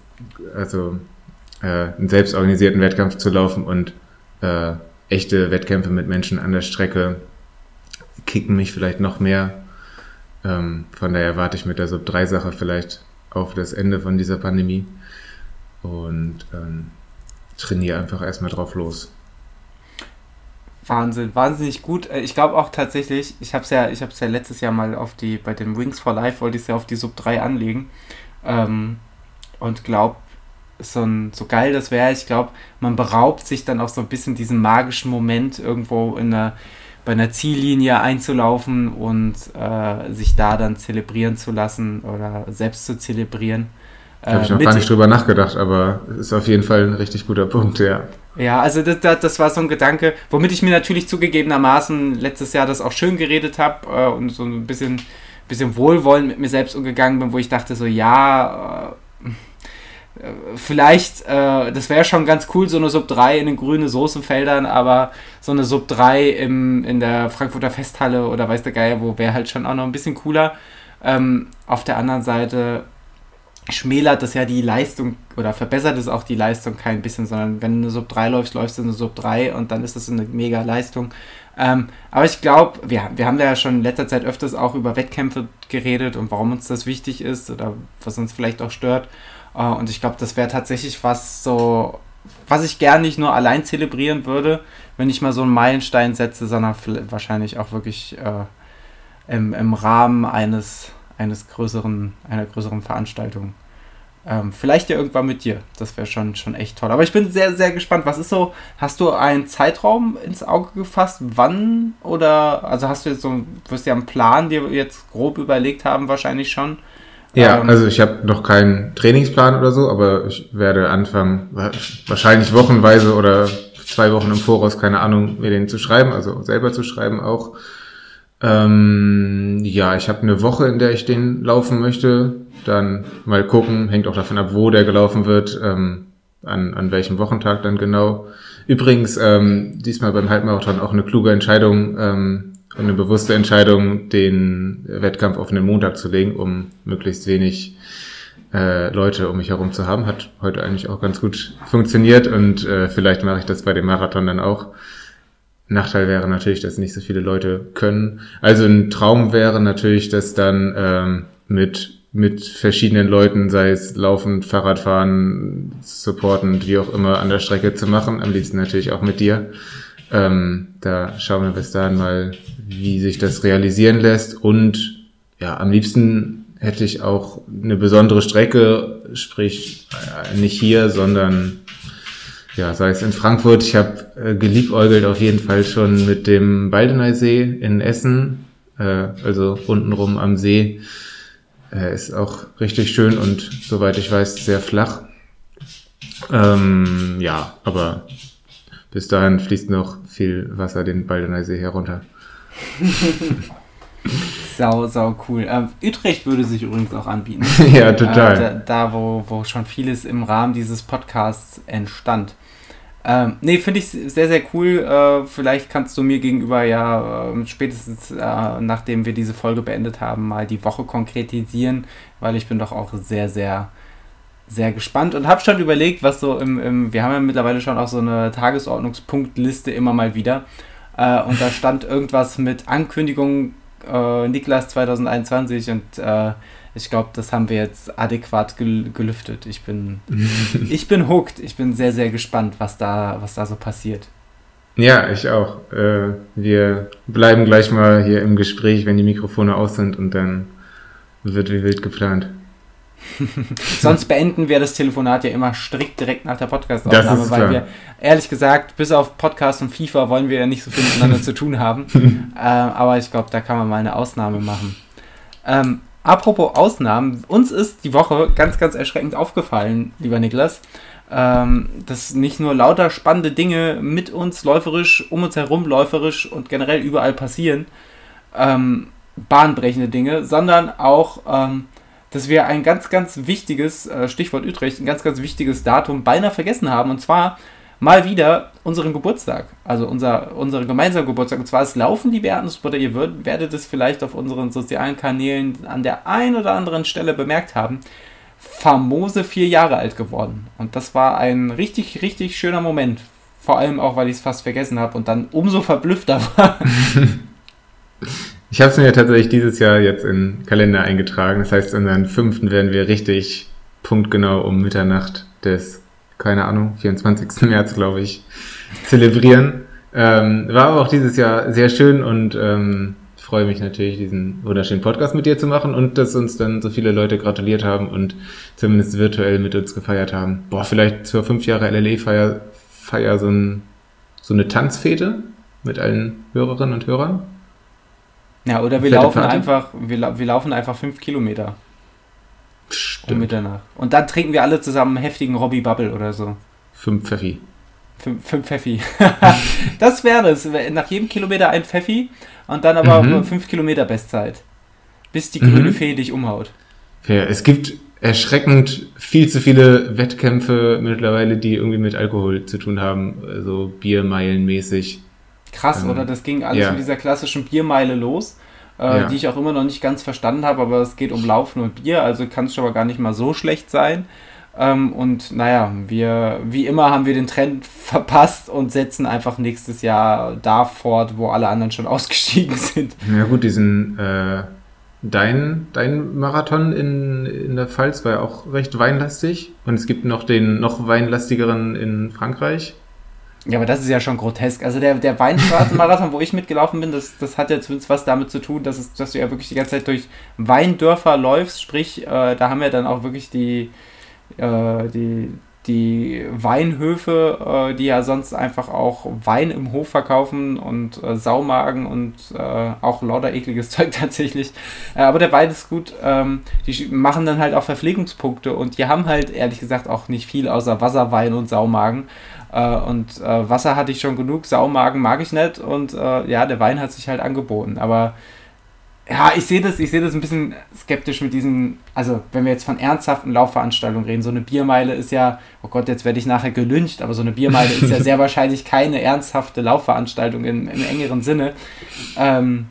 also äh, einen selbstorganisierten Wettkampf zu laufen und äh, echte Wettkämpfe mit Menschen an der Strecke kicken mich vielleicht noch mehr. Ähm, von daher warte ich mit der Sub-3-Sache vielleicht auf das Ende von dieser Pandemie und ähm, trainiere einfach erstmal drauf los. Wahnsinn, wahnsinnig gut. Äh, ich glaube auch tatsächlich, ich habe es ja, ich ja letztes Jahr mal auf die, bei den Wings for Life wollte ich es ja auf die Sub 3 anlegen. Ähm, und glaube, so, ein, so geil das wäre, ich glaube, man beraubt sich dann auch so ein bisschen diesen magischen Moment, irgendwo in einer, bei einer Ziellinie einzulaufen und äh, sich da dann zelebrieren zu lassen oder selbst zu zelebrieren. Da habe ich noch gar nicht drüber nachgedacht, aber ist auf jeden Fall ein richtig guter Punkt, ja. Ja, also das, das, das war so ein Gedanke, womit ich mir natürlich zugegebenermaßen letztes Jahr das auch schön geredet habe äh, und so ein bisschen, bisschen wohlwollend mit mir selbst umgegangen bin, wo ich dachte so, ja, äh, vielleicht, äh, das wäre schon ganz cool, so eine Sub 3 in den grünen Soßenfeldern, aber so eine Sub 3 im, in der Frankfurter Festhalle oder weiß der Geier wo, wäre halt schon auch noch ein bisschen cooler. Ähm, auf der anderen Seite schmälert das ja die Leistung oder verbessert es auch die Leistung kein bisschen, sondern wenn du eine Sub 3 läufst, läufst du eine Sub 3 und dann ist das eine mega Leistung. Ähm, aber ich glaube, wir, wir haben ja schon in letzter Zeit öfters auch über Wettkämpfe geredet und warum uns das wichtig ist oder was uns vielleicht auch stört. Äh, und ich glaube, das wäre tatsächlich was so, was ich gern nicht nur allein zelebrieren würde, wenn ich mal so einen Meilenstein setze, sondern wahrscheinlich auch wirklich äh, im, im Rahmen eines eines größeren, einer größeren Veranstaltung. Ähm, vielleicht ja irgendwann mit dir. Das wäre schon, schon echt toll. Aber ich bin sehr, sehr gespannt. Was ist so, hast du einen Zeitraum ins Auge gefasst? Wann? Oder, also hast du jetzt so, wirst du ja einen Plan dir jetzt grob überlegt haben, wahrscheinlich schon? Ja, ähm, also ich habe noch keinen Trainingsplan oder so, aber ich werde anfangen, wahrscheinlich wochenweise oder zwei Wochen im Voraus, keine Ahnung, mir den zu schreiben, also selber zu schreiben auch. Ähm, ja, ich habe eine Woche, in der ich den laufen möchte. Dann mal gucken, hängt auch davon ab, wo der gelaufen wird, ähm, an, an welchem Wochentag dann genau. Übrigens, ähm, diesmal beim Halbmarathon auch eine kluge Entscheidung ähm, eine bewusste Entscheidung, den Wettkampf auf einen Montag zu legen, um möglichst wenig äh, Leute um mich herum zu haben. Hat heute eigentlich auch ganz gut funktioniert und äh, vielleicht mache ich das bei dem Marathon dann auch. Nachteil wäre natürlich, dass nicht so viele Leute können. Also ein Traum wäre natürlich, dass dann ähm, mit mit verschiedenen Leuten, sei es laufend, Fahrradfahren, supporten, wie auch immer, an der Strecke zu machen. Am liebsten natürlich auch mit dir. Ähm, da schauen wir bis dahin mal, wie sich das realisieren lässt. Und ja, am liebsten hätte ich auch eine besondere Strecke, sprich äh, nicht hier, sondern ja, sei es in Frankfurt. Ich habe äh, geliebäugelt auf jeden Fall schon mit dem Baldeneysee in Essen, äh, also untenrum am See. Äh, ist auch richtig schön und soweit ich weiß sehr flach. Ähm, ja, aber bis dahin fließt noch viel Wasser den Baldeneysee herunter. sau, sau cool. Ähm, Utrecht würde sich übrigens auch anbieten. ja, total. Äh, da, da, wo, wo schon vieles im Rahmen dieses Podcasts entstand. Ähm, nee, finde ich sehr, sehr cool. Äh, vielleicht kannst du mir gegenüber ja äh, spätestens äh, nachdem wir diese Folge beendet haben, mal die Woche konkretisieren, weil ich bin doch auch sehr, sehr, sehr gespannt und habe schon überlegt, was so im, im, wir haben ja mittlerweile schon auch so eine Tagesordnungspunktliste immer mal wieder. Äh, und da stand irgendwas mit Ankündigung äh, Niklas 2021 und äh, ich glaube, das haben wir jetzt adäquat gel gelüftet. Ich bin, ich bin hooked. Ich bin sehr, sehr gespannt, was da, was da so passiert. Ja, ich auch. Äh, wir bleiben gleich mal hier im Gespräch, wenn die Mikrofone aus sind und dann wird wie wild geplant. Sonst beenden wir das Telefonat ja immer strikt direkt nach der Podcast-Aufnahme, weil klar. wir, ehrlich gesagt, bis auf Podcast und FIFA wollen wir ja nicht so viel miteinander zu tun haben. äh, aber ich glaube, da kann man mal eine Ausnahme machen. Ähm, apropos Ausnahmen, uns ist die Woche ganz, ganz erschreckend aufgefallen, lieber Niklas, ähm, dass nicht nur lauter spannende Dinge mit uns läuferisch, um uns herum läuferisch und generell überall passieren, ähm, bahnbrechende Dinge, sondern auch, ähm, dass wir ein ganz, ganz wichtiges, äh, Stichwort Utrecht, ein ganz, ganz wichtiges Datum beinahe vergessen haben. Und zwar mal wieder unseren Geburtstag, also unser, unseren gemeinsamen Geburtstag. Und zwar ist Laufen die Beatmungsbutter. Ihr würd, werdet es vielleicht auf unseren sozialen Kanälen an der einen oder anderen Stelle bemerkt haben. Famose vier Jahre alt geworden. Und das war ein richtig, richtig schöner Moment. Vor allem auch, weil ich es fast vergessen habe und dann umso verblüffter war. Ich habe es mir tatsächlich dieses Jahr jetzt in den Kalender eingetragen. Das heißt, unseren fünften werden wir richtig punktgenau um Mitternacht des, keine Ahnung, 24. März, glaube ich, zelebrieren. Ähm, war aber auch dieses Jahr sehr schön und ähm, freue mich natürlich, diesen wunderschönen Podcast mit dir zu machen und dass uns dann so viele Leute gratuliert haben und zumindest virtuell mit uns gefeiert haben. Boah, vielleicht zur fünf Jahre LLE-Feier Feier so, ein, so eine Tanzfete mit allen Hörerinnen und Hörern. Ja, oder wir laufen einfach, wir, wir laufen einfach fünf Kilometer. Stimmt. Um Mitternacht. Und dann trinken wir alle zusammen einen heftigen Robbie Bubble oder so. Fünf Pfeffi. Fünf, fünf Pfeffi. das wäre es. Nach jedem Kilometer ein Pfeffi und dann aber mhm. fünf Kilometer Bestzeit. Bis die grüne mhm. Fee dich umhaut. Ja, es gibt erschreckend viel zu viele Wettkämpfe mittlerweile, die irgendwie mit Alkohol zu tun haben. So also Biermeilenmäßig. Krass, ähm, oder? Das ging alles ja. mit dieser klassischen Biermeile los, äh, ja. die ich auch immer noch nicht ganz verstanden habe, aber es geht um Laufen und Bier, also kann es schon mal gar nicht mal so schlecht sein. Ähm, und naja, wir, wie immer haben wir den Trend verpasst und setzen einfach nächstes Jahr da fort, wo alle anderen schon ausgestiegen sind. Ja gut, diesen äh, dein, dein Marathon in, in der Pfalz war ja auch recht weinlastig. Und es gibt noch den noch weinlastigeren in Frankreich. Ja, aber das ist ja schon grotesk. Also der, der Weinstraßenmarathon, wo ich mitgelaufen bin, das, das hat ja zumindest was damit zu tun, dass, es, dass du ja wirklich die ganze Zeit durch Weindörfer läufst. Sprich, äh, da haben wir dann auch wirklich die, äh, die, die Weinhöfe, äh, die ja sonst einfach auch Wein im Hof verkaufen und äh, Saumagen und äh, auch lauter ekliges Zeug tatsächlich. Äh, aber der Wein ist gut. Ähm, die machen dann halt auch Verpflegungspunkte und die haben halt ehrlich gesagt auch nicht viel außer Wasserwein und Saumagen. Äh, und äh, Wasser hatte ich schon genug, Saumagen mag ich nicht und ja, der Wein hat sich halt angeboten. Aber ja, ich sehe das, ich sehe das ein bisschen skeptisch mit diesen, also wenn wir jetzt von ernsthaften Laufveranstaltungen reden, so eine Biermeile ist ja, oh Gott, jetzt werde ich nachher gelüncht, aber so eine Biermeile ist ja sehr wahrscheinlich keine ernsthafte Laufveranstaltung im, im engeren Sinne. Ähm,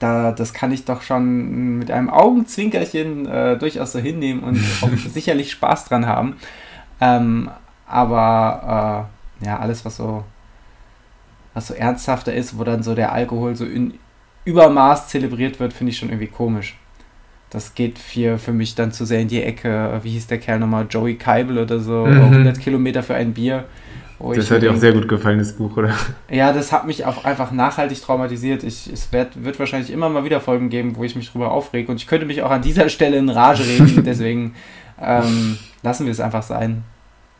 da, das kann ich doch schon mit einem Augenzwinkerchen äh, durchaus so hinnehmen und auch sicherlich Spaß dran haben. Ähm, aber äh, ja, alles, was so, was so ernsthafter ist, wo dann so der Alkohol so in Übermaß zelebriert wird, finde ich schon irgendwie komisch. Das geht für, für mich dann zu sehr in die Ecke, wie hieß der Kerl nochmal, Joey Keibel oder so, mhm. 100 Kilometer für ein Bier. das hat dir auch sehr gut gefallen, das Buch, oder? Ja, das hat mich auch einfach nachhaltig traumatisiert. Ich, es wird, wird wahrscheinlich immer mal wieder Folgen geben, wo ich mich drüber aufrege. Und ich könnte mich auch an dieser Stelle in Rage reden. deswegen ähm, lassen wir es einfach sein.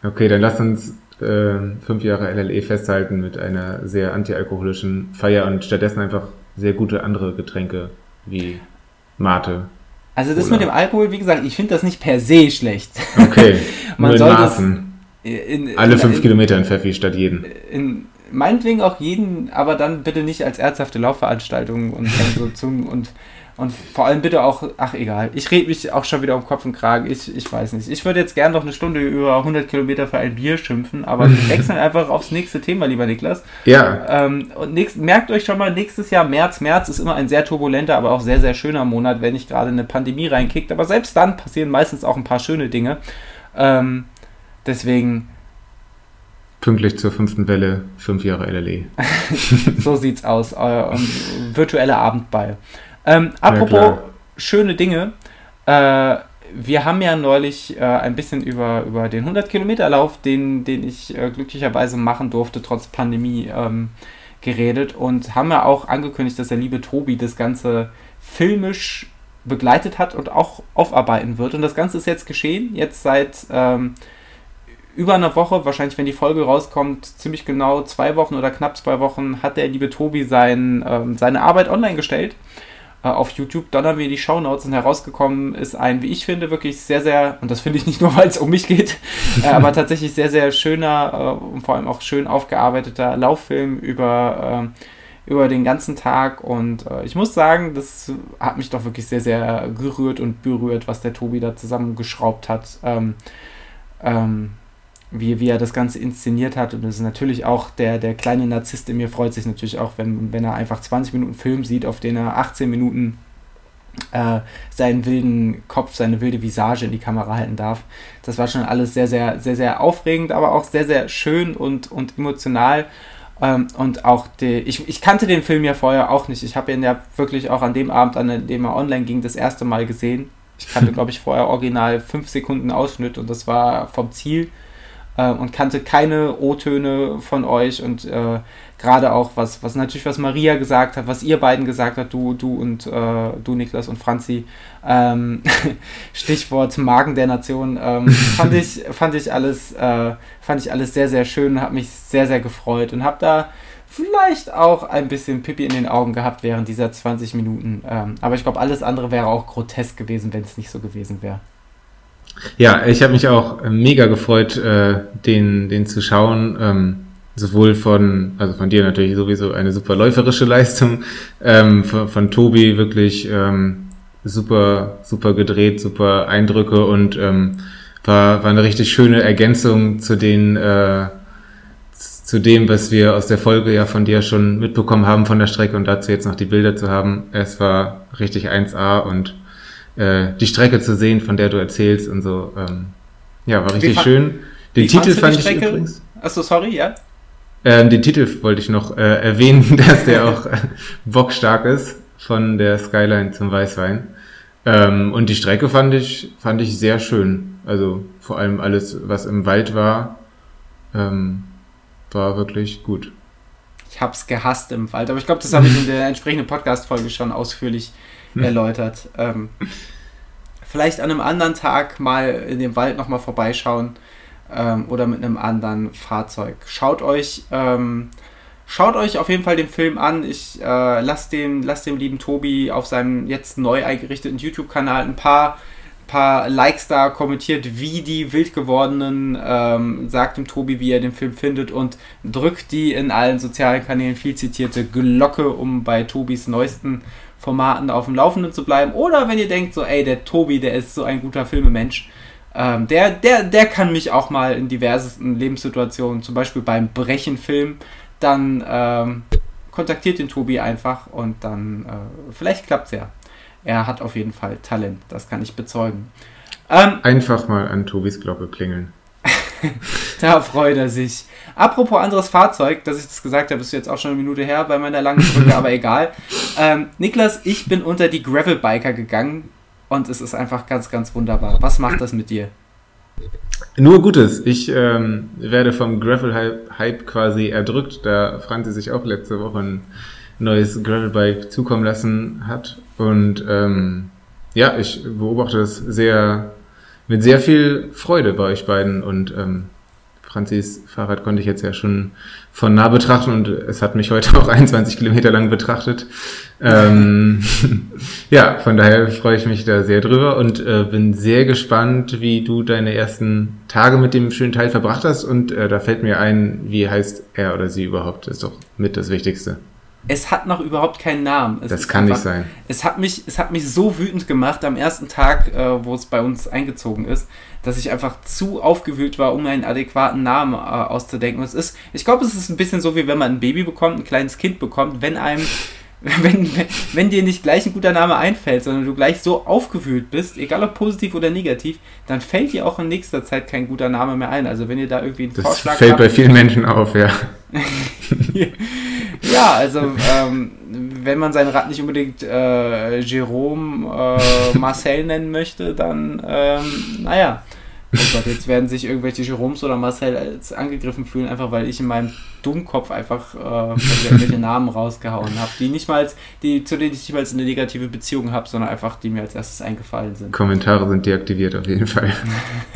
Okay, dann lass uns äh, fünf Jahre LLE festhalten mit einer sehr antialkoholischen Feier und stattdessen einfach sehr gute andere Getränke wie Mate. Also das Cola. mit dem Alkohol, wie gesagt, ich finde das nicht per se schlecht. Okay, Man nur in Maßen. In, in, Alle fünf Kilometer in Pfeffi statt jeden. In, meinetwegen auch jeden, aber dann bitte nicht als ernsthafte Laufveranstaltung und so zum und und vor allem bitte auch, ach egal, ich rede mich auch schon wieder um Kopf und Kragen. Ich, ich weiß nicht. Ich würde jetzt gerne noch eine Stunde über 100 Kilometer für ein Bier schimpfen, aber wir wechseln einfach aufs nächste Thema, lieber Niklas. Ja. Ähm, und nächst, merkt euch schon mal, nächstes Jahr, März, März ist immer ein sehr turbulenter, aber auch sehr, sehr schöner Monat, wenn nicht gerade eine Pandemie reinkickt. Aber selbst dann passieren meistens auch ein paar schöne Dinge. Ähm, deswegen. Pünktlich zur fünften Welle, fünf Jahre LLE. so sieht's aus. Euer um, virtuelle Abendball. Ähm, apropos ja, schöne Dinge. Äh, wir haben ja neulich äh, ein bisschen über, über den 100-Kilometer-Lauf, den, den ich äh, glücklicherweise machen durfte, trotz Pandemie, ähm, geredet und haben ja auch angekündigt, dass der liebe Tobi das Ganze filmisch begleitet hat und auch aufarbeiten wird. Und das Ganze ist jetzt geschehen, jetzt seit ähm, über einer Woche, wahrscheinlich wenn die Folge rauskommt, ziemlich genau zwei Wochen oder knapp zwei Wochen, hat der liebe Tobi sein, ähm, seine Arbeit online gestellt auf YouTube. Dann haben wir die Shownotes und herausgekommen ist ein, wie ich finde, wirklich sehr, sehr, und das finde ich nicht nur, weil es um mich geht, äh, aber tatsächlich sehr, sehr schöner äh, und vor allem auch schön aufgearbeiteter Lauffilm über äh, über den ganzen Tag und äh, ich muss sagen, das hat mich doch wirklich sehr, sehr gerührt und berührt, was der Tobi da zusammengeschraubt hat. Ähm, ähm, wie, wie er das Ganze inszeniert hat. Und das ist natürlich auch der, der kleine Narzisst in mir freut sich natürlich auch, wenn, wenn er einfach 20 Minuten Film sieht, auf den er 18 Minuten äh, seinen wilden Kopf, seine wilde Visage in die Kamera halten darf. Das war schon alles sehr, sehr, sehr, sehr aufregend, aber auch sehr, sehr schön und, und emotional. Ähm, und auch die, ich, ich kannte den Film ja vorher auch nicht. Ich habe ihn ja wirklich auch an dem Abend, an dem er online ging, das erste Mal gesehen. Ich kannte, glaube ich, vorher original fünf Sekunden Ausschnitt und das war vom Ziel äh, und kannte keine O-Töne von euch und äh, gerade auch was, was natürlich was Maria gesagt hat, was ihr beiden gesagt habt, du, du und äh, du Niklas und Franzi, ähm, Stichwort Magen der Nation, ähm, fand ich fand ich alles äh, fand ich alles sehr sehr schön, habe mich sehr sehr gefreut und habe da vielleicht auch ein bisschen Pipi in den Augen gehabt während dieser 20 Minuten. Ähm, aber ich glaube, alles andere wäre auch grotesk gewesen, wenn es nicht so gewesen wäre. Ja, ich habe mich auch mega gefreut, äh, den, den zu schauen. Ähm, sowohl von, also von dir natürlich sowieso eine super läuferische Leistung, ähm, von, von Tobi wirklich ähm, super, super gedreht, super Eindrücke und ähm, war, war eine richtig schöne Ergänzung zu den äh, zu dem, was wir aus der Folge ja von dir schon mitbekommen haben von der Strecke und dazu jetzt noch die Bilder zu haben. Es war richtig 1A und äh, die Strecke zu sehen, von der du erzählst und so. Ähm, ja, war richtig schön. Den Titel fand ich übrigens. Achso, sorry, ja. Ähm, den Titel wollte ich noch äh, erwähnen, dass der auch äh, bockstark ist von der Skyline zum Weißwein. Ähm, und die Strecke fand ich, fand ich sehr schön. Also vor allem alles, was im Wald war, ähm, war wirklich gut. Ich hab's gehasst im Wald, aber ich glaube, das habe ich in der entsprechenden Podcast-Folge schon ausführlich erläutert. Ähm, vielleicht an einem anderen Tag mal in dem Wald nochmal vorbeischauen ähm, oder mit einem anderen Fahrzeug. Schaut euch, ähm, schaut euch auf jeden Fall den Film an. Ich äh, lasse dem, lass dem lieben Tobi auf seinem jetzt neu eingerichteten YouTube-Kanal ein paar paar Likes da kommentiert, wie die wild gewordenen, ähm, sagt dem Tobi, wie er den Film findet und drückt die in allen sozialen Kanälen viel zitierte Glocke, um bei Tobis neuesten Formaten auf dem Laufenden zu bleiben. Oder wenn ihr denkt, so, ey, der Tobi, der ist so ein guter Filmemensch, ähm, der, der, der kann mich auch mal in diversesten Lebenssituationen, zum Beispiel beim Brechenfilm, dann ähm, kontaktiert den Tobi einfach und dann äh, vielleicht klappt es ja. Er hat auf jeden Fall Talent, das kann ich bezeugen. Ähm, einfach mal an Tobis Glocke klingeln. da freut er sich. Apropos anderes Fahrzeug, dass ich das gesagt habe, ist jetzt auch schon eine Minute her bei meiner langen Brücke, aber egal. Ähm, Niklas, ich bin unter die Gravelbiker gegangen und es ist einfach ganz, ganz wunderbar. Was macht das mit dir? Nur Gutes. Ich ähm, werde vom Gravel-Hype quasi erdrückt, da Franzi sich auch letzte Woche ein neues Gravelbike zukommen lassen hat. Und ähm, ja, ich beobachte das sehr mit sehr viel Freude bei euch beiden. Und ähm, Franzis Fahrrad konnte ich jetzt ja schon von nah betrachten und es hat mich heute auch 21 Kilometer lang betrachtet. Ähm, ja, von daher freue ich mich da sehr drüber und äh, bin sehr gespannt, wie du deine ersten Tage mit dem schönen Teil verbracht hast. Und äh, da fällt mir ein, wie heißt er oder sie überhaupt, ist doch mit das Wichtigste es hat noch überhaupt keinen Namen. Es das kann einfach, nicht sein. Es hat, mich, es hat mich so wütend gemacht am ersten Tag, äh, wo es bei uns eingezogen ist, dass ich einfach zu aufgewühlt war, um einen adäquaten Namen äh, auszudenken. Und es ist, ich glaube, es ist ein bisschen so, wie wenn man ein Baby bekommt, ein kleines Kind bekommt, wenn einem wenn, wenn, wenn, dir nicht gleich ein guter Name einfällt, sondern du gleich so aufgewühlt bist, egal ob positiv oder negativ, dann fällt dir auch in nächster Zeit kein guter Name mehr ein. Also wenn ihr da irgendwie einen das Vorschlag fällt habt, bei vielen Menschen auf, ja. ja, also ähm, wenn man sein Rad nicht unbedingt äh, Jerome äh, Marcel nennen möchte, dann ähm, naja, oh Gott, jetzt werden sich irgendwelche Jeroms oder Marcel als angegriffen fühlen, einfach weil ich in meinem Dummkopf einfach äh, irgendwelche Namen rausgehauen habe, die nicht mal, die, zu denen ich nicht mal eine negative Beziehung habe, sondern einfach die mir als erstes eingefallen sind. Kommentare sind deaktiviert auf jeden Fall.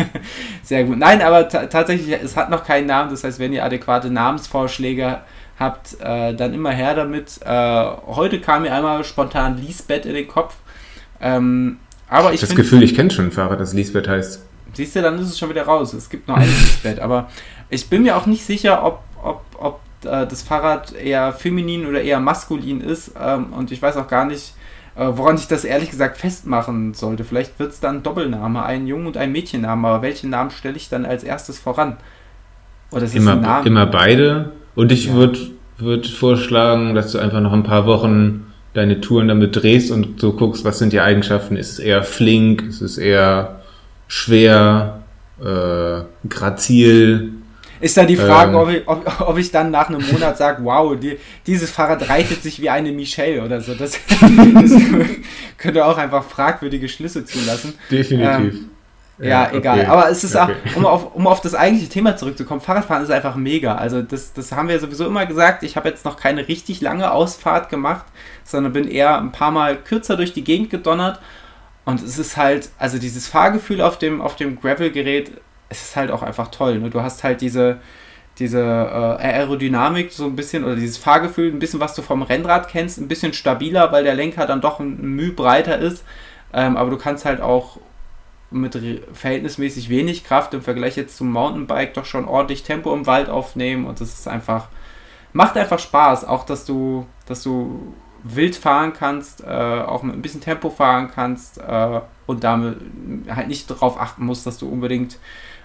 Sehr gut. Nein, aber tatsächlich, es hat noch keinen Namen, das heißt, wenn ihr adäquate Namensvorschläge habt, äh, dann immer her damit. Äh, heute kam mir einmal spontan Lisbeth in den Kopf. Ähm, aber ich das Gefühl, ich kenne schon ein Fahrrad, das Lisbeth heißt. Siehst du, dann ist es schon wieder raus. Es gibt noch ein Lisbeth, aber ich bin mir auch nicht sicher, ob, ob, ob äh, das Fahrrad eher feminin oder eher maskulin ist. Ähm, und ich weiß auch gar nicht, äh, woran ich das ehrlich gesagt festmachen sollte. Vielleicht wird es dann Doppelname, ein Jungen- und ein Mädchenname, aber welchen Namen stelle ich dann als erstes voran? Oder ist immer, immer beide. Und ich ja. würde würd vorschlagen, dass du einfach noch ein paar Wochen deine Touren damit drehst und so guckst, was sind die Eigenschaften? Ist es eher flink? Ist es eher schwer? Äh, grazil? Ist dann die Frage, ähm, ob, ich, ob, ob, ich dann nach einem Monat sage, wow, die, dieses Fahrrad reitet sich wie eine Michelle oder so. Das, das könnte auch einfach fragwürdige Schlüsse zulassen. Definitiv. Ähm, ja, ja, egal. Okay. Aber es ist okay. auch, um auf, um auf das eigentliche Thema zurückzukommen, Fahrradfahren ist einfach mega. Also das, das haben wir sowieso immer gesagt. Ich habe jetzt noch keine richtig lange Ausfahrt gemacht, sondern bin eher ein paar Mal kürzer durch die Gegend gedonnert. Und es ist halt, also dieses Fahrgefühl auf dem, auf dem Gravel-Gerät, es ist halt auch einfach toll. Ne? Du hast halt diese, diese äh, Aerodynamik so ein bisschen oder dieses Fahrgefühl, ein bisschen was du vom Rennrad kennst, ein bisschen stabiler, weil der Lenker dann doch ein Mühe breiter ist. Ähm, aber du kannst halt auch mit verhältnismäßig wenig Kraft im Vergleich jetzt zum Mountainbike doch schon ordentlich Tempo im Wald aufnehmen und das ist einfach, macht einfach Spaß, auch dass du, dass du wild fahren kannst, äh, auch mit ein bisschen Tempo fahren kannst äh, und damit halt nicht darauf achten musst, dass du unbedingt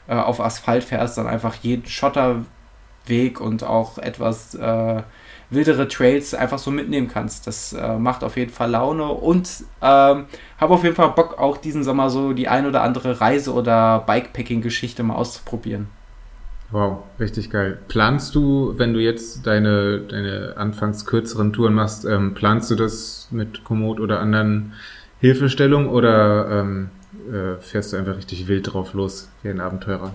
äh, auf Asphalt fährst, sondern einfach jeden Schotterweg und auch etwas äh, wildere Trails einfach so mitnehmen kannst. Das äh, macht auf jeden Fall Laune und ähm, habe auf jeden Fall Bock, auch diesen Sommer so die ein oder andere Reise- oder Bikepacking-Geschichte mal auszuprobieren. Wow, richtig geil. Planst du, wenn du jetzt deine, deine anfangs kürzeren Touren machst, ähm, planst du das mit Komoot oder anderen Hilfestellungen oder ähm, äh, fährst du einfach richtig wild drauf los wie ein Abenteurer?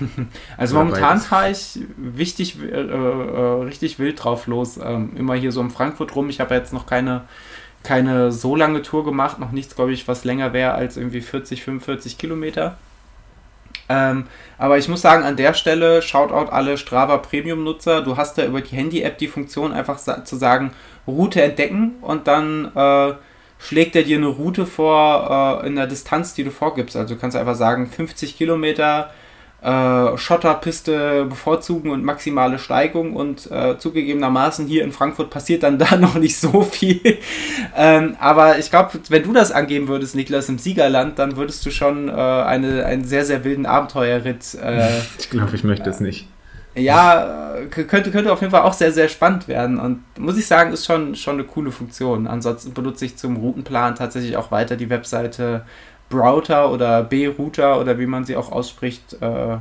Also momentan fahre ich wichtig, äh, äh, richtig wild drauf los. Ähm, immer hier so in Frankfurt rum. Ich habe jetzt noch keine, keine so lange Tour gemacht, noch nichts, glaube ich, was länger wäre als irgendwie 40, 45 Kilometer. Ähm, aber ich muss sagen, an der Stelle, Shoutout alle Strava Premium-Nutzer, du hast ja über die Handy-App die Funktion, einfach sa zu sagen, Route entdecken und dann äh, schlägt er dir eine Route vor äh, in der Distanz, die du vorgibst. Also du kannst einfach sagen, 50 Kilometer äh, Schotterpiste bevorzugen und maximale Steigung und äh, zugegebenermaßen hier in Frankfurt passiert dann da noch nicht so viel. ähm, aber ich glaube, wenn du das angeben würdest, Niklas, im Siegerland, dann würdest du schon äh, eine, einen sehr, sehr wilden Abenteuerritt. Äh, ich glaube, ich möchte es nicht. Ja, könnte, könnte auf jeden Fall auch sehr, sehr spannend werden. Und muss ich sagen, ist schon, schon eine coole Funktion. Ansonsten benutze ich zum Routenplan tatsächlich auch weiter die Webseite Browser oder B-Router oder wie man sie auch ausspricht, äh,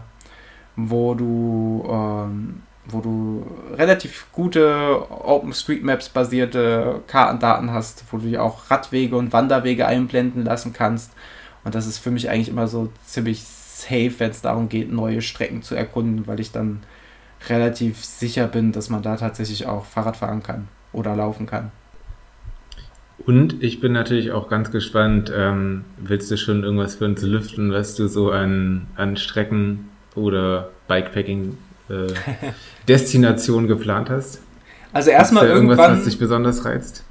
wo du ähm, wo du relativ gute OpenStreetMaps basierte Kartendaten hast, wo du dir auch Radwege und Wanderwege einblenden lassen kannst. Und das ist für mich eigentlich immer so ziemlich safe, wenn es darum geht, neue Strecken zu erkunden, weil ich dann relativ sicher bin, dass man da tatsächlich auch Fahrrad fahren kann oder laufen kann. Und ich bin natürlich auch ganz gespannt, ähm, willst du schon irgendwas für uns lüften, was du so an, an Strecken oder Bikepacking äh, geplant hast? Also erstmal irgendwas, irgendwann, was dich besonders reizt?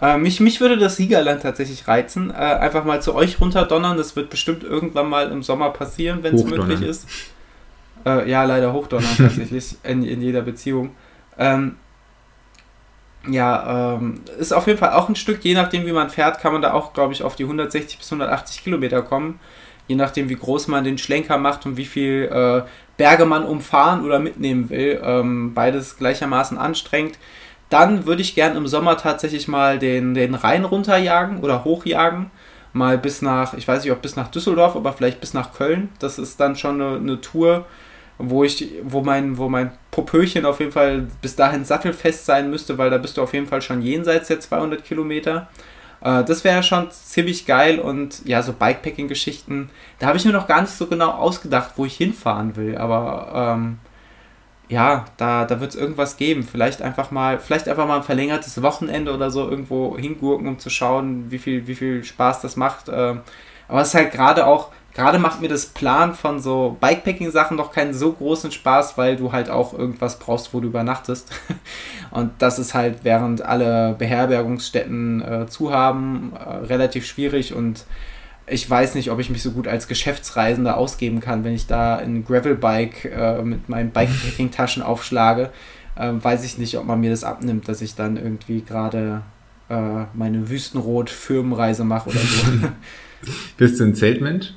Äh, mich, mich würde das Siegerland tatsächlich reizen. Äh, einfach mal zu euch runterdonnern. Das wird bestimmt irgendwann mal im Sommer passieren, wenn es möglich ist. Äh, ja, leider hochdonnern tatsächlich in, in jeder Beziehung. Ähm, ja, ähm, ist auf jeden Fall auch ein Stück, je nachdem wie man fährt, kann man da auch, glaube ich, auf die 160 bis 180 Kilometer kommen. Je nachdem, wie groß man den Schlenker macht und wie viel äh, Berge man umfahren oder mitnehmen will. Ähm, beides gleichermaßen anstrengend. Dann würde ich gern im Sommer tatsächlich mal den, den Rhein runterjagen oder hochjagen. Mal bis nach, ich weiß nicht, ob bis nach Düsseldorf, aber vielleicht bis nach Köln. Das ist dann schon eine, eine Tour, wo ich, wo mein, wo mein Popöchen auf jeden Fall bis dahin sattelfest sein müsste, weil da bist du auf jeden Fall schon jenseits der 200 Kilometer. Äh, das wäre schon ziemlich geil und ja, so Bikepacking-Geschichten, da habe ich mir noch gar nicht so genau ausgedacht, wo ich hinfahren will, aber ähm, ja, da, da wird es irgendwas geben. Vielleicht einfach mal, vielleicht einfach mal ein verlängertes Wochenende oder so irgendwo hingurken, um zu schauen, wie viel, wie viel Spaß das macht. Ähm, aber es ist halt gerade auch, gerade macht mir das Plan von so Bikepacking-Sachen noch keinen so großen Spaß, weil du halt auch irgendwas brauchst, wo du übernachtest. Und das ist halt, während alle Beherbergungsstätten äh, zu haben, äh, relativ schwierig und ich weiß nicht, ob ich mich so gut als Geschäftsreisender ausgeben kann, wenn ich da ein Gravelbike äh, mit meinen Bikepacking-Taschen aufschlage. Äh, weiß ich nicht, ob man mir das abnimmt, dass ich dann irgendwie gerade äh, meine Wüstenrot-Firmenreise mache oder so. Bist du ein Zeltmensch?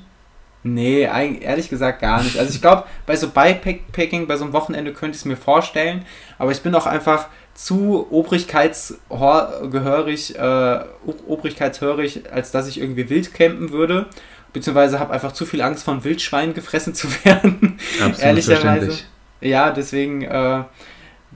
Nee, ehrlich gesagt gar nicht. Also ich glaube, bei so Bikepacking, bei so einem Wochenende könnte ich es mir vorstellen, aber ich bin auch einfach zu obrigkeitsgehörig, äh, obrigkeitshörig, als dass ich irgendwie wild campen würde. Beziehungsweise habe einfach zu viel Angst, von Wildschweinen gefressen zu werden. Absolut Ehrlicherweise. Ja, deswegen äh,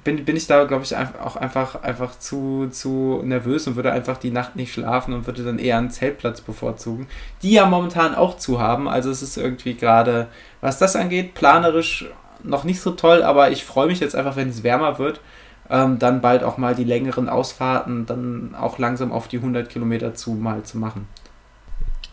bin, bin ich da, glaube ich, auch einfach, einfach zu, zu nervös und würde einfach die Nacht nicht schlafen und würde dann eher einen Zeltplatz bevorzugen, die ja momentan auch zu haben. Also es ist irgendwie gerade, was das angeht, planerisch noch nicht so toll, aber ich freue mich jetzt einfach, wenn es wärmer wird ähm, dann bald auch mal die längeren Ausfahrten dann auch langsam auf die 100 Kilometer zu mal zu machen.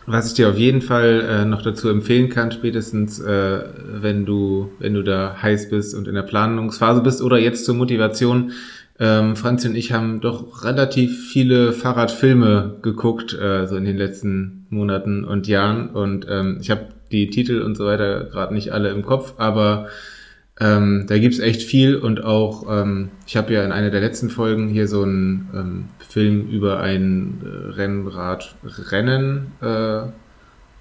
Was ich dir auf jeden Fall äh, noch dazu empfehlen kann, spätestens äh, wenn du wenn du da heiß bist und in der Planungsphase bist oder jetzt zur Motivation. Ähm, Franzi und ich haben doch relativ viele Fahrradfilme geguckt, äh, so in den letzten Monaten und Jahren. Und ähm, ich habe die Titel und so weiter gerade nicht alle im Kopf, aber ähm, da gibt's echt viel und auch, ähm, ich habe ja in einer der letzten Folgen hier so einen ähm, Film über ein äh, Rennradrennen äh,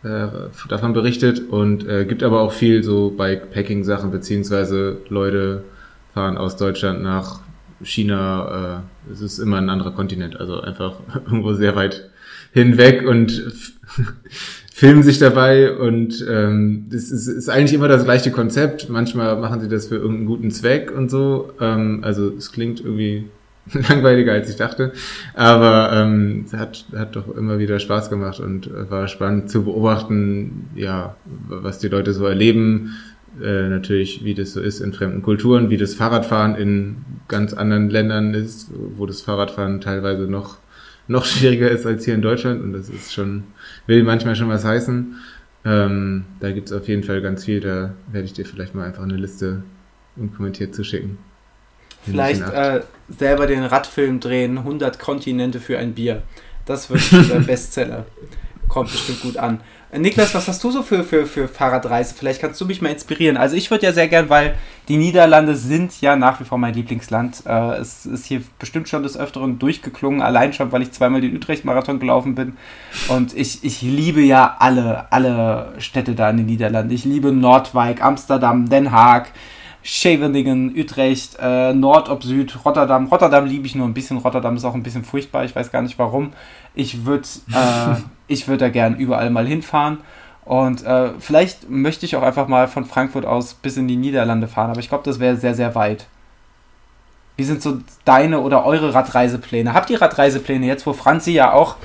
äh, davon berichtet und gibt aber auch viel so Bikepacking-Sachen, beziehungsweise Leute fahren aus Deutschland nach China, äh, es ist immer ein anderer Kontinent, also einfach irgendwo sehr weit hinweg und filmen sich dabei und ähm, ist, ist eigentlich immer das gleiche Konzept. Manchmal machen sie das für irgendeinen guten Zweck und so. Ähm, also es klingt irgendwie langweiliger als ich dachte, aber ähm, hat, hat doch immer wieder Spaß gemacht und war spannend zu beobachten, ja, was die Leute so erleben. Äh, natürlich, wie das so ist in fremden Kulturen, wie das Fahrradfahren in ganz anderen Ländern ist, wo das Fahrradfahren teilweise noch noch schwieriger ist als hier in Deutschland und das ist schon, will manchmal schon was heißen. Ähm, da gibt es auf jeden Fall ganz viel, da werde ich dir vielleicht mal einfach eine Liste unkommentiert zuschicken. Vielleicht äh, selber den Radfilm drehen, 100 Kontinente für ein Bier. Das wird der Bestseller. Kommt bestimmt gut an. Niklas, was hast du so für, für, für Fahrradreise? Vielleicht kannst du mich mal inspirieren. Also ich würde ja sehr gern, weil die Niederlande sind ja nach wie vor mein Lieblingsland. Äh, es ist hier bestimmt schon des Öfteren durchgeklungen, allein schon, weil ich zweimal den Utrecht-Marathon gelaufen bin. Und ich, ich liebe ja alle, alle Städte da in den Niederlanden. Ich liebe Nordwijk, Amsterdam, Den Haag. Scheveningen, Utrecht, äh, Nord ob Süd, Rotterdam. Rotterdam liebe ich nur ein bisschen. Rotterdam ist auch ein bisschen furchtbar. Ich weiß gar nicht warum. Ich würde äh, ich würde da gern überall mal hinfahren. Und äh, vielleicht möchte ich auch einfach mal von Frankfurt aus bis in die Niederlande fahren, aber ich glaube, das wäre sehr, sehr weit. Wie sind so deine oder eure Radreisepläne? Habt ihr Radreisepläne jetzt, wo Franzi ja auch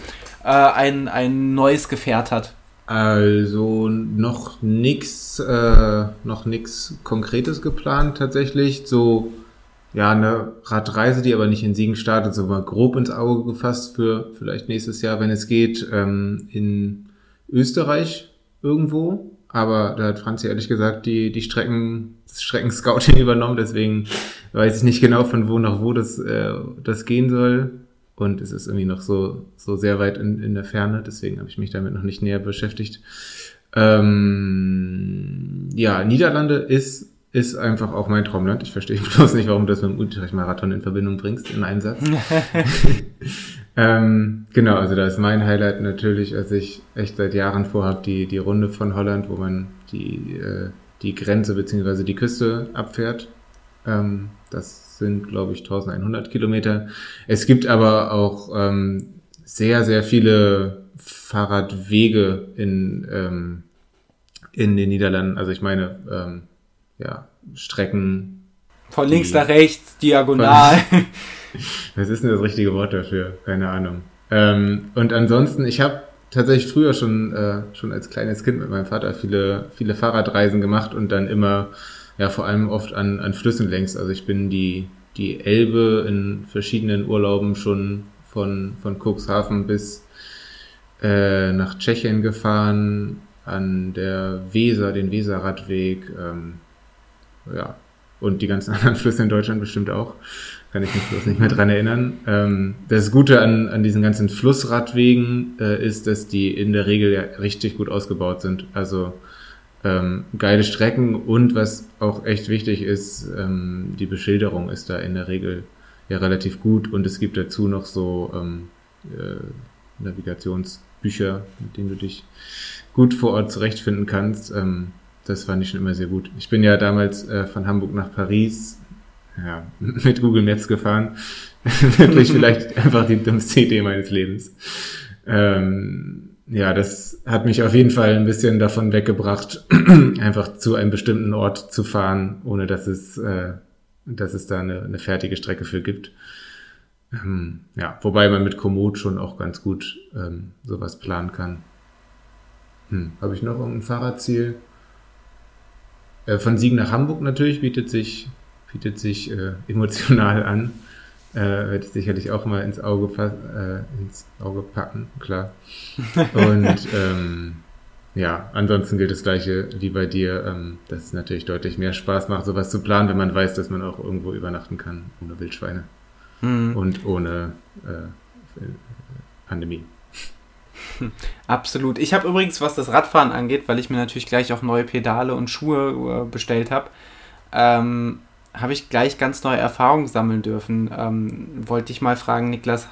äh, ein, ein neues Gefährt hat? Also noch nichts äh, noch nix Konkretes geplant tatsächlich. So ja, eine Radreise, die aber nicht in Siegen startet, so mal grob ins Auge gefasst für vielleicht nächstes Jahr, wenn es geht, ähm, in Österreich irgendwo. Aber da hat Franzi ehrlich gesagt die, die Strecken, das Streckenscouting übernommen, deswegen weiß ich nicht genau von wo nach wo das, äh, das gehen soll. Und es ist irgendwie noch so, so sehr weit in, in der Ferne, deswegen habe ich mich damit noch nicht näher beschäftigt. Ähm, ja, Niederlande ist ist einfach auch mein Traumland. Ich verstehe bloß nicht, warum du das mit dem Utrecht-Marathon in Verbindung bringst, in einem Satz. ähm, genau, also da ist mein Highlight natürlich, als ich echt seit Jahren vorhabe, die, die Runde von Holland, wo man die, äh, die Grenze beziehungsweise die Küste abfährt. Ähm, das sind, glaube ich, 1100 Kilometer. Es gibt aber auch ähm, sehr, sehr viele Fahrradwege in, ähm, in den Niederlanden. Also ich meine, ähm, ja, Strecken. Von links nach rechts, diagonal. Was ist denn das richtige Wort dafür? Keine Ahnung. Ähm, und ansonsten, ich habe tatsächlich früher schon, äh, schon als kleines Kind mit meinem Vater viele, viele Fahrradreisen gemacht und dann immer, ja, vor allem oft an, an Flüssen längs. Also ich bin die, die Elbe in verschiedenen Urlauben schon von, von Cuxhaven bis äh, nach Tschechien gefahren, an der Weser, den Weserradweg, ähm, ja, und die ganzen anderen Flüsse in Deutschland bestimmt auch. Kann ich mich bloß nicht mehr dran erinnern. Ähm, das Gute an, an diesen ganzen Flussradwegen äh, ist, dass die in der Regel ja richtig gut ausgebaut sind. Also ähm, geile Strecken und was auch echt wichtig ist, ähm, die Beschilderung ist da in der Regel ja relativ gut und es gibt dazu noch so ähm, äh, Navigationsbücher, mit denen du dich gut vor Ort zurechtfinden kannst. Ähm, das fand ich schon immer sehr gut. Ich bin ja damals äh, von Hamburg nach Paris ja, mit Google Maps gefahren. Wirklich vielleicht einfach die dümmste Idee meines Lebens. Ähm, ja, das hat mich auf jeden Fall ein bisschen davon weggebracht, einfach zu einem bestimmten Ort zu fahren, ohne dass es, äh, dass es da eine, eine fertige Strecke für gibt. Ähm, ja, wobei man mit Komoot schon auch ganz gut ähm, sowas planen kann. Hm, Habe ich noch irgendein Fahrradziel? Äh, von Siegen nach Hamburg natürlich bietet sich, bietet sich äh, emotional an. Äh, werde ich sicherlich auch mal ins Auge, äh, ins Auge packen, klar. Und ähm, ja, ansonsten gilt das gleiche wie bei dir, ähm, dass es natürlich deutlich mehr Spaß macht, sowas zu planen, wenn man weiß, dass man auch irgendwo übernachten kann, ohne Wildschweine mhm. und ohne äh, Pandemie. Absolut. Ich habe übrigens, was das Radfahren angeht, weil ich mir natürlich gleich auch neue Pedale und Schuhe äh, bestellt habe, ähm, habe ich gleich ganz neue Erfahrungen sammeln dürfen. Ähm, wollte ich mal fragen, Niklas,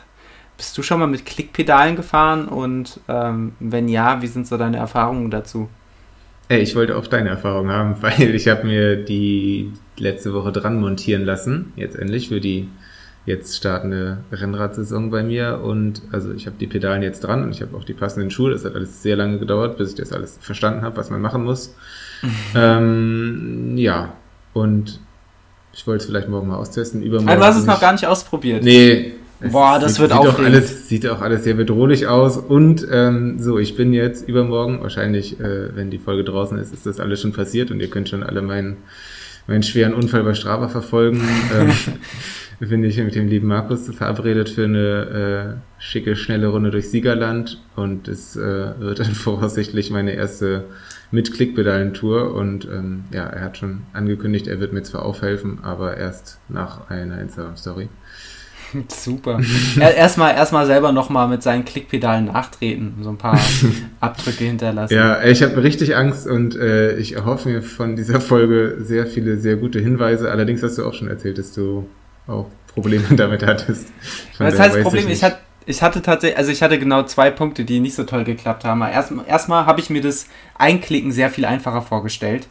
bist du schon mal mit Klickpedalen gefahren und ähm, wenn ja, wie sind so deine Erfahrungen dazu? Ey, ich wollte auch deine Erfahrung haben, weil ich habe mir die letzte Woche dran montieren lassen, jetzt endlich für die jetzt startende Rennradsaison bei mir und also ich habe die Pedalen jetzt dran und ich habe auch die passenden Schuhe. Das hat alles sehr lange gedauert, bis ich das alles verstanden habe, was man machen muss. Ähm, ja, und ich wollte es vielleicht morgen mal austesten. Übermorgen also du hast es noch gar nicht ausprobiert? Nee. Boah, das sieht, wird auch alles Sieht auch alles sehr bedrohlich aus. Und ähm, so, ich bin jetzt übermorgen, wahrscheinlich, äh, wenn die Folge draußen ist, ist das alles schon passiert und ihr könnt schon alle meinen, meinen schweren Unfall bei Strava verfolgen. ähm, bin ich mit dem lieben Markus verabredet für eine äh, schicke, schnelle Runde durch Siegerland und es äh, wird dann voraussichtlich meine erste mit Klickpedalentour und ähm, ja, er hat schon angekündigt, er wird mir zwar aufhelfen, aber erst nach einer Instagram-Story. Super. erstmal erstmal selber nochmal mit seinen Klickpedalen nachtreten, so ein paar Abdrücke hinterlassen. Ja, ich habe richtig Angst und äh, ich erhoffe mir von dieser Folge sehr viele, sehr gute Hinweise. Allerdings hast du auch schon erzählt, dass du auch Probleme damit hattest. das heißt Problem, ich, ich, hatte, ich hatte tatsächlich, also ich hatte genau zwei Punkte, die nicht so toll geklappt haben. Erstmal erst habe ich mir das Einklicken sehr viel einfacher vorgestellt.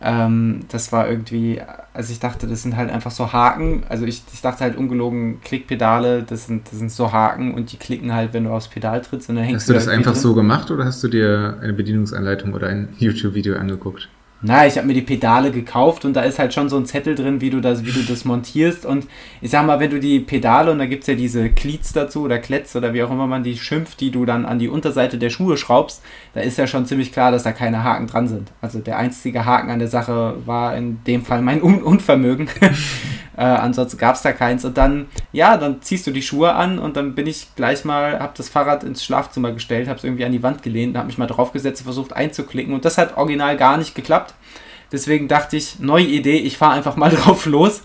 Ähm, das war irgendwie, also ich dachte, das sind halt einfach so Haken. Also ich, ich dachte halt ungelogen, Klickpedale, das sind, das sind so Haken und die klicken halt, wenn du aufs Pedal trittst und dann hängst Hast du das einfach drin. so gemacht oder hast du dir eine Bedienungsanleitung oder ein YouTube-Video angeguckt? Na, ich habe mir die Pedale gekauft und da ist halt schon so ein Zettel drin, wie du das, wie du das montierst. Und ich sag mal, wenn du die Pedale, und da gibt es ja diese Cleats dazu oder Kletz oder wie auch immer man die schimpft, die du dann an die Unterseite der Schuhe schraubst, da ist ja schon ziemlich klar, dass da keine Haken dran sind. Also der einzige Haken an der Sache war in dem Fall mein Un Unvermögen. Äh, ansonsten gab es da keins. Und dann, ja, dann ziehst du die Schuhe an und dann bin ich gleich mal, hab das Fahrrad ins Schlafzimmer gestellt, habe es irgendwie an die Wand gelehnt, habe mich mal draufgesetzt, versucht einzuklicken und das hat original gar nicht geklappt. Deswegen dachte ich, neue Idee, ich fahre einfach mal drauf los.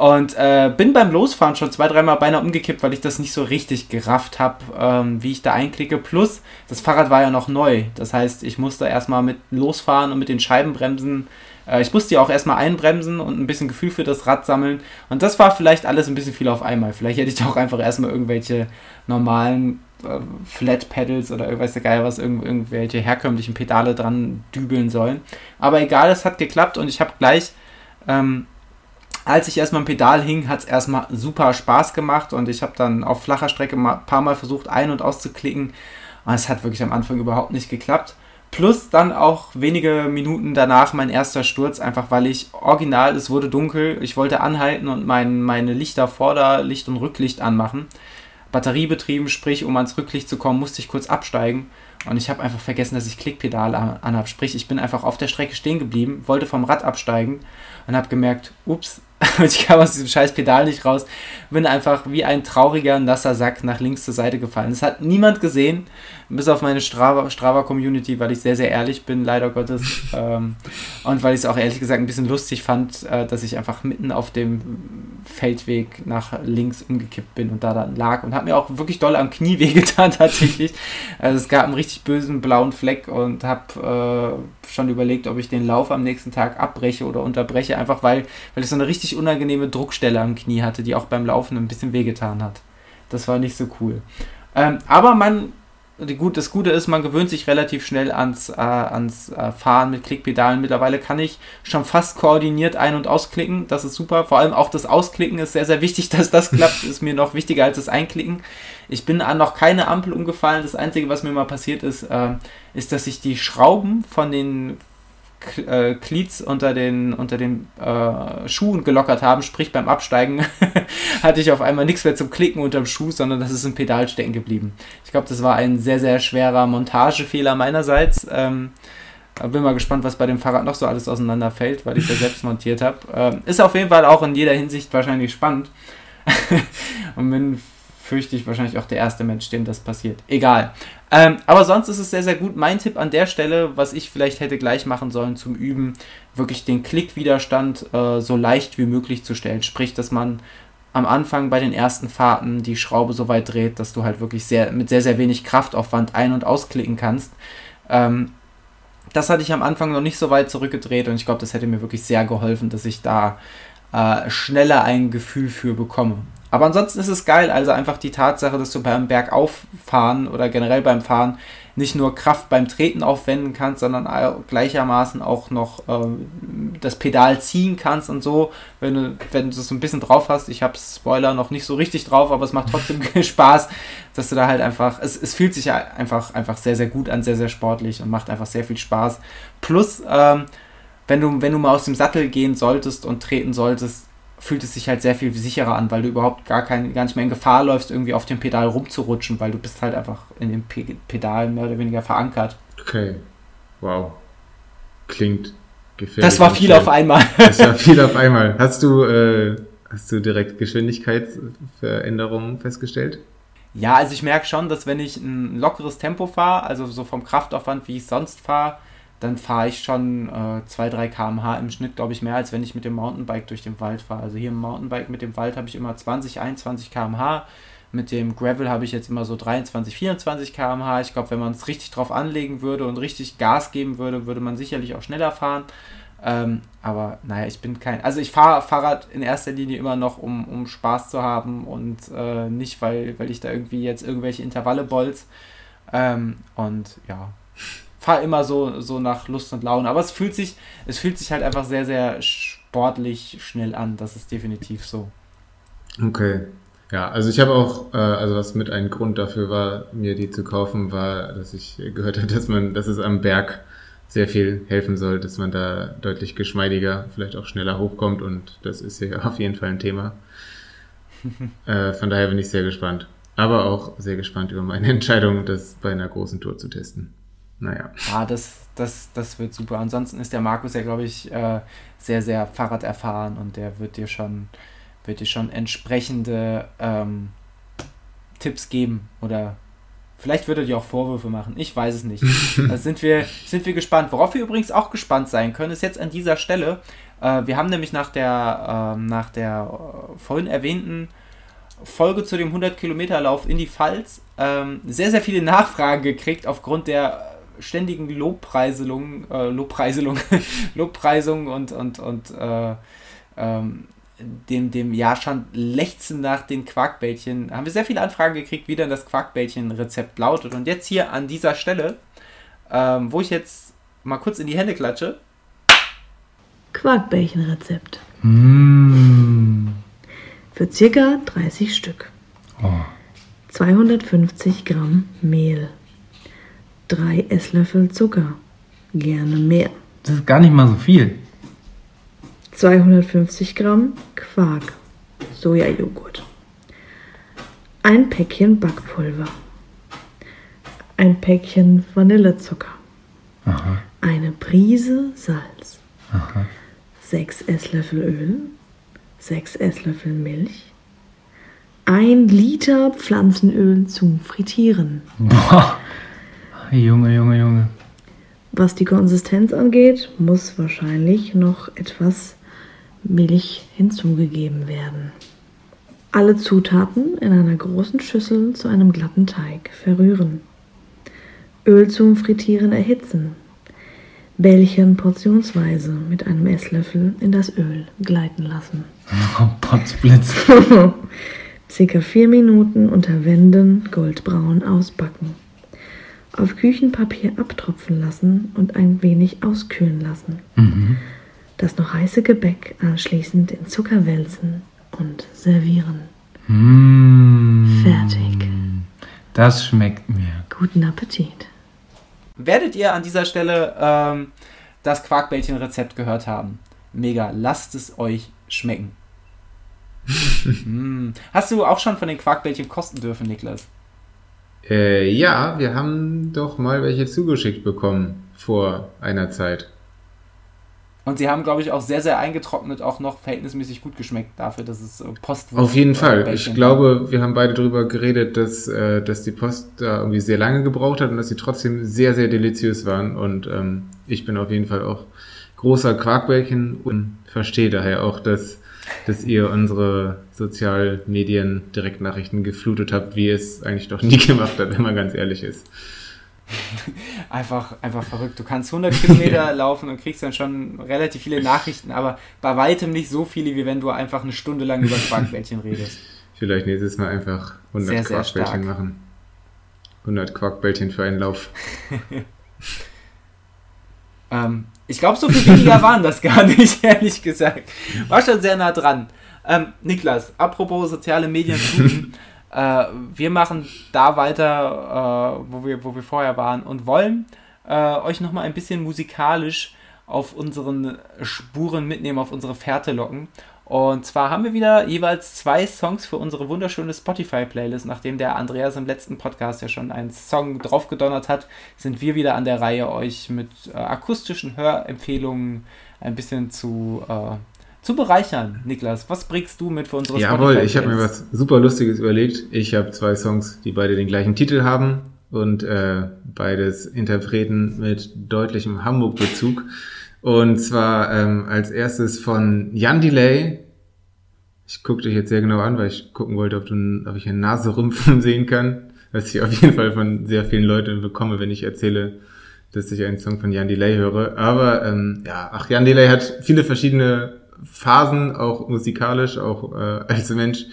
Und äh, bin beim Losfahren schon zwei, dreimal beinahe umgekippt, weil ich das nicht so richtig gerafft habe, ähm, wie ich da einklicke. Plus, das Fahrrad war ja noch neu. Das heißt, ich musste erstmal mit losfahren und mit den Scheibenbremsen äh, ich musste ja auch erstmal einbremsen und ein bisschen Gefühl für das Rad sammeln. Und das war vielleicht alles ein bisschen viel auf einmal. Vielleicht hätte ich auch einfach erstmal irgendwelche normalen äh, Flat Pedals oder irgendwas der Geil was, irgend, irgendwelche herkömmlichen Pedale dran dübeln sollen. Aber egal, es hat geklappt und ich habe gleich. Ähm, als ich erstmal am Pedal hing, hat es erstmal super Spaß gemacht und ich habe dann auf flacher Strecke ein paar Mal versucht ein- und auszuklicken. Und es hat wirklich am Anfang überhaupt nicht geklappt. Plus dann auch wenige Minuten danach mein erster Sturz, einfach weil ich original, es wurde dunkel, ich wollte anhalten und mein, meine Lichter, Vorderlicht und Rücklicht anmachen. batteriebetrieben, sprich, um ans Rücklicht zu kommen, musste ich kurz absteigen. Und ich habe einfach vergessen, dass ich Klickpedal an, an habe. Sprich, ich bin einfach auf der Strecke stehen geblieben, wollte vom Rad absteigen und habe gemerkt, ups, ich kam aus diesem scheiß Pedal nicht raus. Bin einfach wie ein trauriger, nasser Sack nach links zur Seite gefallen. Das hat niemand gesehen, bis auf meine Strava-Community, weil ich sehr, sehr ehrlich bin, leider Gottes. ähm, und weil ich es auch ehrlich gesagt ein bisschen lustig fand, äh, dass ich einfach mitten auf dem Feldweg nach links umgekippt bin und da dann lag. Und hat mir auch wirklich doll am Knie wehgetan, tatsächlich. Also es gab einen richtig bösen blauen Fleck und habe äh, schon überlegt, ob ich den Lauf am nächsten Tag abbreche oder unterbreche, einfach weil, weil ich so eine richtig unangenehme Druckstelle am Knie hatte, die auch beim Laufen ein bisschen wehgetan hat. Das war nicht so cool. Ähm, aber man, gut, das Gute ist, man gewöhnt sich relativ schnell ans, äh, ans äh, Fahren mit Klickpedalen. Mittlerweile kann ich schon fast koordiniert ein- und ausklicken. Das ist super. Vor allem auch das Ausklicken ist sehr, sehr wichtig, dass das klappt. ist mir noch wichtiger als das Einklicken. Ich bin an noch keine Ampel umgefallen. Das Einzige, was mir mal passiert ist, äh, ist, dass sich die Schrauben von den äh, Cleats unter den, unter den äh, Schuhen gelockert haben, sprich beim Absteigen hatte ich auf einmal nichts mehr zum Klicken unterm Schuh, sondern das ist im Pedal stecken geblieben. Ich glaube, das war ein sehr, sehr schwerer Montagefehler meinerseits. Ähm, bin mal gespannt, was bei dem Fahrrad noch so alles auseinanderfällt, weil ich das selbst montiert habe. Ähm, ist auf jeden Fall auch in jeder Hinsicht wahrscheinlich spannend. Und bin fürchte ich wahrscheinlich auch der erste Mensch, dem das passiert. Egal. Ähm, aber sonst ist es sehr, sehr gut. Mein Tipp an der Stelle, was ich vielleicht hätte gleich machen sollen zum Üben, wirklich den Klickwiderstand äh, so leicht wie möglich zu stellen. Sprich, dass man am Anfang bei den ersten Fahrten die Schraube so weit dreht, dass du halt wirklich sehr, mit sehr, sehr wenig Kraftaufwand ein- und ausklicken kannst. Ähm, das hatte ich am Anfang noch nicht so weit zurückgedreht und ich glaube, das hätte mir wirklich sehr geholfen, dass ich da äh, schneller ein Gefühl für bekomme. Aber ansonsten ist es geil, also einfach die Tatsache, dass du beim Bergauffahren oder generell beim Fahren nicht nur Kraft beim Treten aufwenden kannst, sondern gleichermaßen auch noch ähm, das Pedal ziehen kannst und so, wenn du, wenn du das so ein bisschen drauf hast. Ich habe Spoiler noch nicht so richtig drauf, aber es macht trotzdem Spaß, dass du da halt einfach, es, es fühlt sich einfach, einfach sehr, sehr gut an, sehr, sehr sportlich und macht einfach sehr viel Spaß. Plus, ähm, wenn du, wenn du mal aus dem Sattel gehen solltest und treten solltest, fühlt es sich halt sehr viel sicherer an, weil du überhaupt gar, kein, gar nicht mehr in Gefahr läufst, irgendwie auf dem Pedal rumzurutschen, weil du bist halt einfach in dem Pe Pedal mehr oder weniger verankert. Okay. Wow. Klingt gefährlich. Das war viel auf einmal. Das war viel auf einmal. Hast du, äh, hast du direkt Geschwindigkeitsveränderungen festgestellt? Ja, also ich merke schon, dass wenn ich ein lockeres Tempo fahre, also so vom Kraftaufwand, wie ich sonst fahre, dann fahre ich schon äh, 2-3 km/h im Schnitt, glaube ich, mehr, als wenn ich mit dem Mountainbike durch den Wald fahre. Also hier im Mountainbike mit dem Wald habe ich immer 20, 21 km/h. Mit dem Gravel habe ich jetzt immer so 23, 24 km/h. Ich glaube, wenn man es richtig drauf anlegen würde und richtig Gas geben würde, würde man sicherlich auch schneller fahren. Ähm, aber naja, ich bin kein. Also ich fahre Fahrrad in erster Linie immer noch, um, um Spaß zu haben und äh, nicht, weil, weil ich da irgendwie jetzt irgendwelche Intervalle bolz. Ähm, und ja, fahre immer so, so nach Lust und Laune. Aber es fühlt sich, es fühlt sich halt einfach sehr, sehr sportlich schnell an. Das ist definitiv so. Okay. Ja, also ich habe auch, äh, also was mit ein Grund dafür war, mir die zu kaufen, war, dass ich gehört habe, dass man, dass es am Berg sehr viel helfen soll, dass man da deutlich geschmeidiger, vielleicht auch schneller hochkommt und das ist hier auf jeden Fall ein Thema. äh, von daher bin ich sehr gespannt. Aber auch sehr gespannt über meine Entscheidung, das bei einer großen Tour zu testen. Naja. Ah, das, das, das wird super. Ansonsten ist der Markus ja, glaube ich, äh, sehr, sehr Fahrrad erfahren und der wird dir schon, wird dir schon entsprechende ähm, Tipps geben oder vielleicht wird er dir auch Vorwürfe machen. Ich weiß es nicht. da sind wir, sind wir gespannt. Worauf wir übrigens auch gespannt sein können, ist jetzt an dieser Stelle. Äh, wir haben nämlich nach der, äh, nach der äh, vorhin erwähnten Folge zu dem 100-Kilometer-Lauf in die Pfalz ähm, sehr, sehr viele Nachfragen gekriegt aufgrund der ständigen Lobpreiselung, äh, Lobpreiselung, Lobpreisung und, und, und äh, ähm, dem, dem ja schon Lechzen nach den Quarkbällchen, haben wir sehr viele Anfragen gekriegt, wie denn das Quarkbällchen-Rezept lautet. Und jetzt hier an dieser Stelle, ähm, wo ich jetzt mal kurz in die Hände klatsche. Quarkbällchen-Rezept. Mmh. Für circa 30 Stück. Oh. 250 Gramm Mehl. 3 Esslöffel Zucker. Gerne mehr. Das ist gar nicht mal so viel. 250 Gramm Quark. Sojajoghurt. ein Päckchen Backpulver, ein Päckchen Vanillezucker, Aha. eine Prise Salz, Aha. 6 Esslöffel Öl, 6 Esslöffel Milch, ein Liter Pflanzenöl zum Frittieren. Boah. Junge, Junge, Junge. Was die Konsistenz angeht, muss wahrscheinlich noch etwas Milch hinzugegeben werden. Alle Zutaten in einer großen Schüssel zu einem glatten Teig verrühren. Öl zum Frittieren erhitzen. Bällchen portionsweise mit einem Esslöffel in das Öl gleiten lassen. Oh, Potzblitz. Circa vier Minuten unter Wänden goldbraun ausbacken. Auf Küchenpapier abtropfen lassen und ein wenig auskühlen lassen. Mhm. Das noch heiße Gebäck anschließend in Zucker wälzen und servieren. Mmh. Fertig. Das schmeckt mir. Guten Appetit. Werdet ihr an dieser Stelle ähm, das Quarkbällchen-Rezept gehört haben? Mega, lasst es euch schmecken. mm. Hast du auch schon von den Quarkbällchen kosten dürfen, Niklas? Äh, ja, wir haben doch mal welche zugeschickt bekommen vor einer Zeit. Und sie haben, glaube ich, auch sehr, sehr eingetrocknet, auch noch verhältnismäßig gut geschmeckt dafür, dass es äh, Post Auf jeden Fall. Bällchen Ich glaube, wir haben beide darüber geredet, dass, äh, dass die Post da irgendwie sehr lange gebraucht hat und dass sie trotzdem sehr, sehr deliziös waren. Und ähm, ich bin auf jeden Fall auch großer Quarkbällchen und verstehe daher auch, dass, dass ihr unsere Sozialmedien Direktnachrichten geflutet habt, wie ihr es eigentlich doch nie gemacht habt, wenn man ganz ehrlich ist. Einfach, einfach verrückt. Du kannst 100 Kilometer laufen und kriegst dann schon relativ viele Nachrichten, aber bei weitem nicht so viele, wie wenn du einfach eine Stunde lang über Quarkbällchen redest. Vielleicht nächstes Mal einfach 100 Sehr, sehr Quarkbällchen stark. machen. 100 Quarkbällchen für einen Lauf. Ähm, ich glaube, so viel weniger waren das gar nicht, ehrlich gesagt. War schon sehr nah dran. Ähm, Niklas, apropos soziale Medien, fluten, äh, wir machen da weiter, äh, wo, wir, wo wir vorher waren und wollen äh, euch nochmal ein bisschen musikalisch auf unseren Spuren mitnehmen, auf unsere Fährte locken. Und zwar haben wir wieder jeweils zwei Songs für unsere wunderschöne Spotify-Playlist. Nachdem der Andreas im letzten Podcast ja schon einen Song draufgedonnert hat, sind wir wieder an der Reihe, euch mit äh, akustischen Hörempfehlungen ein bisschen zu, äh, zu bereichern. Niklas, was bringst du mit für unsere Jawohl, ich habe mir Spotify-Playlist? was super Lustiges überlegt. Ich habe zwei Songs, die beide den gleichen Titel haben und äh, beides Interpreten mit deutlichem Hamburg-Bezug. Und zwar ähm, als erstes von Jan Delay. Ich gucke dich jetzt sehr genau an, weil ich gucken wollte, ob, du, ob ich eine Nase rümpfen sehen kann. Was ich auf jeden Fall von sehr vielen Leuten bekomme, wenn ich erzähle, dass ich einen Song von Jan Delay höre. Aber ähm, ja, ach, Jan Delay hat viele verschiedene Phasen, auch musikalisch, auch äh, als Mensch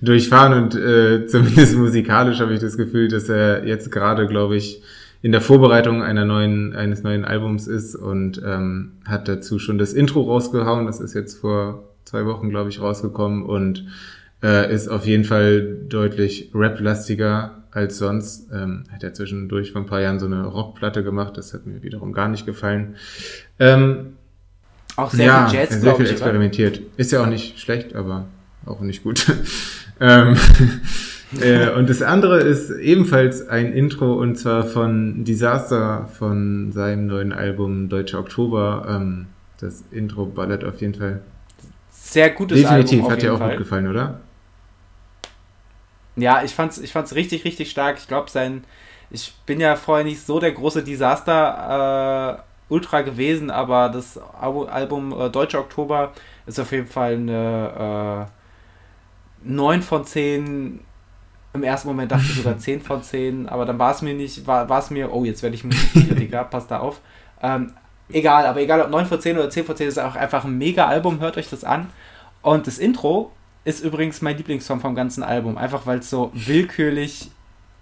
durchfahren und äh, zumindest musikalisch habe ich das Gefühl, dass er jetzt gerade, glaube ich, in der Vorbereitung einer neuen, eines neuen Albums ist und ähm, hat dazu schon das Intro rausgehauen. Das ist jetzt vor zwei Wochen, glaube ich, rausgekommen und äh, ist auf jeden Fall deutlich rap-lastiger als sonst. Ähm, hat er zwischendurch vor ein paar Jahren so eine Rockplatte gemacht. Das hat mir wiederum gar nicht gefallen. Ähm, Auch sehr ja, viel Jazz, sehr viel ich. oder? experimentiert. Ist ja auch nicht schlecht, aber auch nicht gut. ähm, äh, und das andere ist ebenfalls ein Intro und zwar von Disaster von seinem neuen Album Deutscher Oktober. Ähm, das Intro ballert auf jeden Fall. Sehr gutes Definitiv, Album auf hat dir auch Fall. gut gefallen, oder? Ja, ich fand's, ich fand's richtig, richtig stark. Ich glaube, sein. Ich bin ja vorher nicht so der große Disaster äh, Ultra gewesen, aber das Al- Album äh, Deutscher Oktober ist auf jeden Fall eine äh, 9 von 10. Im ersten Moment dachte ich sogar 10 von 10, aber dann war es mir nicht, war es mir, oh, jetzt werde ich Musikkritiker, passt da auf. Ähm, egal, aber egal ob 9 von 10 oder 10 von 10, ist auch einfach ein mega Album, hört euch das an. Und das Intro ist übrigens mein Lieblingssong vom ganzen Album, einfach weil es so willkürlich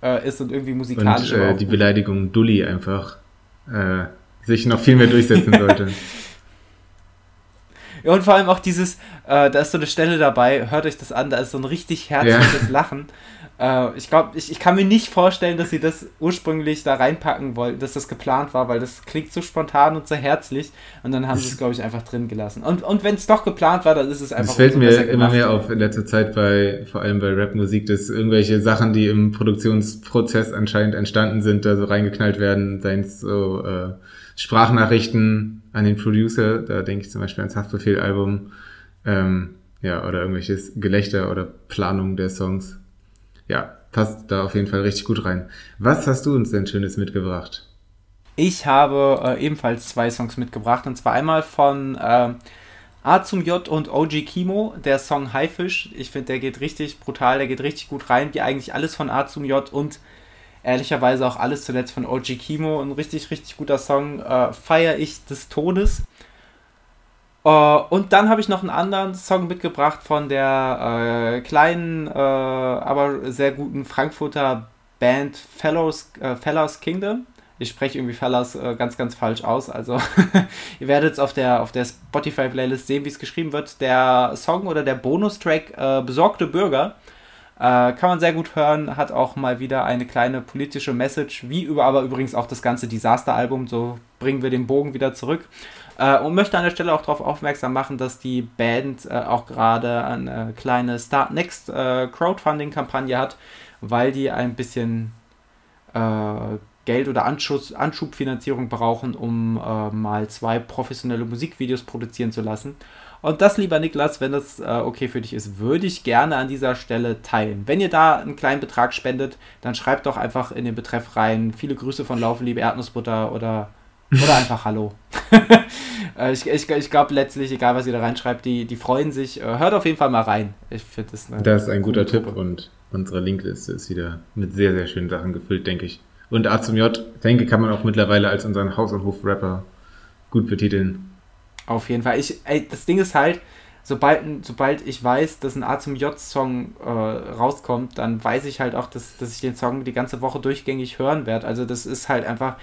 äh, ist und irgendwie Und musikalisch. aber äh, die. Beleidigung Dulli einfach äh, sich noch viel mehr durchsetzen sollte. Ja, und vor allem auch dieses, äh, da ist so eine Stelle dabei, hört euch das an, da ist so ein richtig herzliches Lachen. Äh, ich glaube, ich, ich kann mir nicht vorstellen, dass sie das ursprünglich da reinpacken wollten, dass das geplant war, weil das klingt so spontan und so herzlich. Und dann haben sie es, glaube ich, einfach drin gelassen. Und, und wenn es doch geplant war, dann ist es einfach. Es fällt mir immer mehr auf in letzter Zeit bei, vor allem bei Rapmusik, dass irgendwelche Sachen, die im Produktionsprozess anscheinend entstanden sind, da so reingeknallt werden, seien es so äh, Sprachnachrichten an den Producer, da denke ich zum Beispiel ans Haftbefehl-Album, ähm, ja, oder irgendwelches Gelächter oder Planung der Songs ja, passt da auf jeden Fall richtig gut rein. Was hast du uns denn Schönes mitgebracht? Ich habe äh, ebenfalls zwei Songs mitgebracht und zwar einmal von äh, A zum J und OG Kimo, der Song Haifisch. Ich finde, der geht richtig brutal, der geht richtig gut rein, wie eigentlich alles von A zum J und ehrlicherweise auch alles zuletzt von OG Kimo. Ein richtig, richtig guter Song. Äh, Feier ich des Todes. Uh, und dann habe ich noch einen anderen Song mitgebracht von der äh, kleinen, äh, aber sehr guten Frankfurter Band Fellows, äh, Fellows Kingdom. Ich spreche irgendwie Fellows äh, ganz, ganz falsch aus. Also ihr werdet es auf der, auf der Spotify-Playlist sehen, wie es geschrieben wird. Der Song oder der Bonustrack äh, Besorgte Bürger äh, kann man sehr gut hören, hat auch mal wieder eine kleine politische Message, wie über aber übrigens auch das ganze Disaster-Album. So bringen wir den Bogen wieder zurück. Äh, und möchte an der Stelle auch darauf aufmerksam machen, dass die Band äh, auch gerade eine kleine Start Next äh, Crowdfunding-Kampagne hat, weil die ein bisschen äh, Geld oder Anschuss, Anschubfinanzierung brauchen, um äh, mal zwei professionelle Musikvideos produzieren zu lassen. Und das, lieber Niklas, wenn das äh, okay für dich ist, würde ich gerne an dieser Stelle teilen. Wenn ihr da einen kleinen Betrag spendet, dann schreibt doch einfach in den Betreff rein, viele Grüße von Laufe, liebe Erdnussbutter oder oder einfach Hallo. Äh, ich ich, ich glaube letztlich, egal was ihr da reinschreibt, die, die freuen sich. Äh, hört auf jeden Fall mal rein. Ich finde das Das ist ein guter Tipp und unsere Linkliste ist wieder mit sehr, sehr schönen Sachen gefüllt, denke ich. Und A zum J, denke kann man auch mittlerweile als unseren Haus- und Hof-Rapper gut betiteln. Auf jeden Fall. Ich, ey, das Ding ist halt, sobald, sobald ich weiß, dass ein A zum J-Song äh, rauskommt, dann weiß ich halt auch, dass, dass ich den Song die ganze Woche durchgängig hören werde. Also das ist halt einfach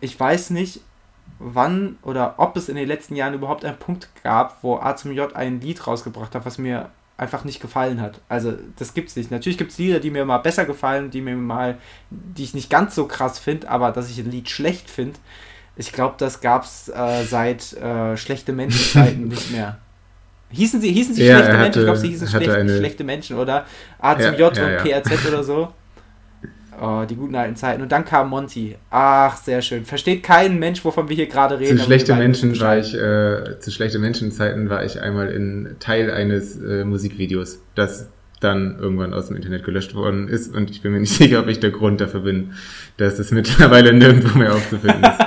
ich weiß nicht, wann oder ob es in den letzten Jahren überhaupt einen Punkt gab, wo A zum J ein Lied rausgebracht hat, was mir einfach nicht gefallen hat. Also das gibt's nicht. Natürlich gibt es Lieder, die mir mal besser gefallen, die mir mal, die ich nicht ganz so krass finde, aber dass ich ein Lied schlecht finde, ich glaube, das gab's äh, seit äh, schlechte Menschenzeiten nicht mehr. Hießen sie, hießen sie ja, schlechte hatte, Menschen? Ich glaube, sie hießen schlecht, eine... schlechte Menschen oder A zum ja, J ja, und PRZ oder so. Oh, die guten alten Zeiten. Und dann kam Monty. Ach, sehr schön. Versteht kein Mensch, wovon wir hier gerade reden. Zu schlechte Menschen war ich, äh, zu schlechte Menschenzeiten war ich einmal in Teil eines äh, Musikvideos, das dann irgendwann aus dem Internet gelöscht worden ist. Und ich bin mir nicht sicher, ob ich der Grund dafür bin, dass es mittlerweile nirgendwo mehr aufzufinden ist.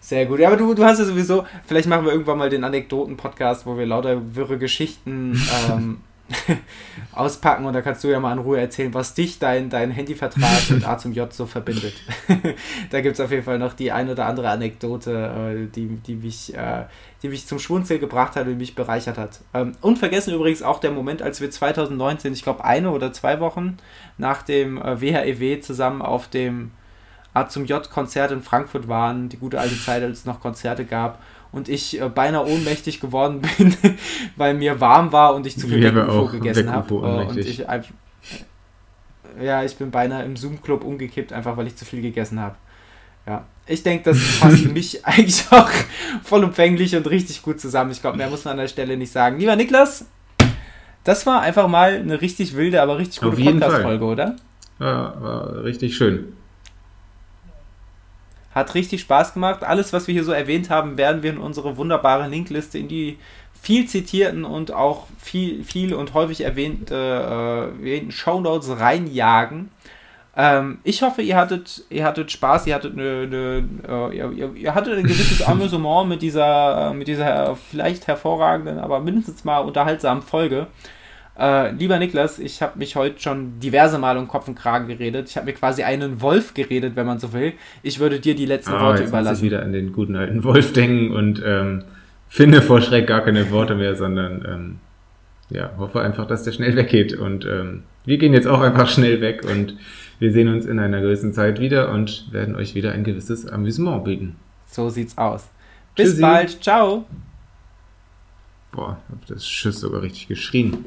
Sehr gut. Ja, aber du, du hast ja sowieso, vielleicht machen wir irgendwann mal den Anekdoten-Podcast, wo wir lauter wirre Geschichten ähm, auspacken und da kannst du ja mal in Ruhe erzählen, was dich, dein, dein Handyvertrag mit A zum J so verbindet. da gibt es auf jeden Fall noch die ein oder andere Anekdote, äh, die, die, mich, äh, die mich zum Schwunzel gebracht hat und mich bereichert hat. Ähm, unvergessen übrigens auch der Moment, als wir 2019, ich glaube eine oder zwei Wochen nach dem äh, WHEW zusammen auf dem A zum J Konzert in Frankfurt waren, die gute alte Zeit, als es noch Konzerte gab und ich äh, beinahe ohnmächtig geworden bin, weil mir warm war und ich zu viel Weckenfo gegessen habe. Äh, und ich einfach, ja, ich bin beinahe im Zoom-Club umgekippt, einfach weil ich zu viel gegessen habe. Ja, ich denke, das passt für mich eigentlich auch vollumfänglich und richtig gut zusammen. Ich glaube, mehr muss man an der Stelle nicht sagen. Lieber Niklas, das war einfach mal eine richtig wilde, aber richtig gute Podcast-Folge, oder? Ja, war richtig schön. Hat richtig Spaß gemacht. Alles, was wir hier so erwähnt haben, werden wir in unsere wunderbare Linkliste in die viel zitierten und auch viel, viel und häufig erwähnte, äh, erwähnten Shownotes reinjagen. Ähm, ich hoffe, ihr hattet, ihr hattet Spaß, ihr hattet eine, eine äh, ihr, ihr, hattet ein gewisses Amüsement mit dieser, äh, mit dieser vielleicht hervorragenden, aber mindestens mal unterhaltsamen Folge. Äh, lieber Niklas, ich habe mich heute schon diverse Mal um Kopf und Kragen geredet. Ich habe mir quasi einen Wolf geredet, wenn man so will. Ich würde dir die letzten ah, Worte jetzt überlassen. Ich wieder an den guten alten Wolf denken und ähm, finde vor Schreck gar keine Worte mehr, sondern ähm, ja, hoffe einfach, dass der schnell weggeht. Und ähm, wir gehen jetzt auch einfach schnell weg und wir sehen uns in einer gewissen Zeit wieder und werden euch wieder ein gewisses Amüsement bieten. So sieht's aus. Bis Tschüssi. bald. Ciao. Boah, hab das Schiss sogar richtig geschrien.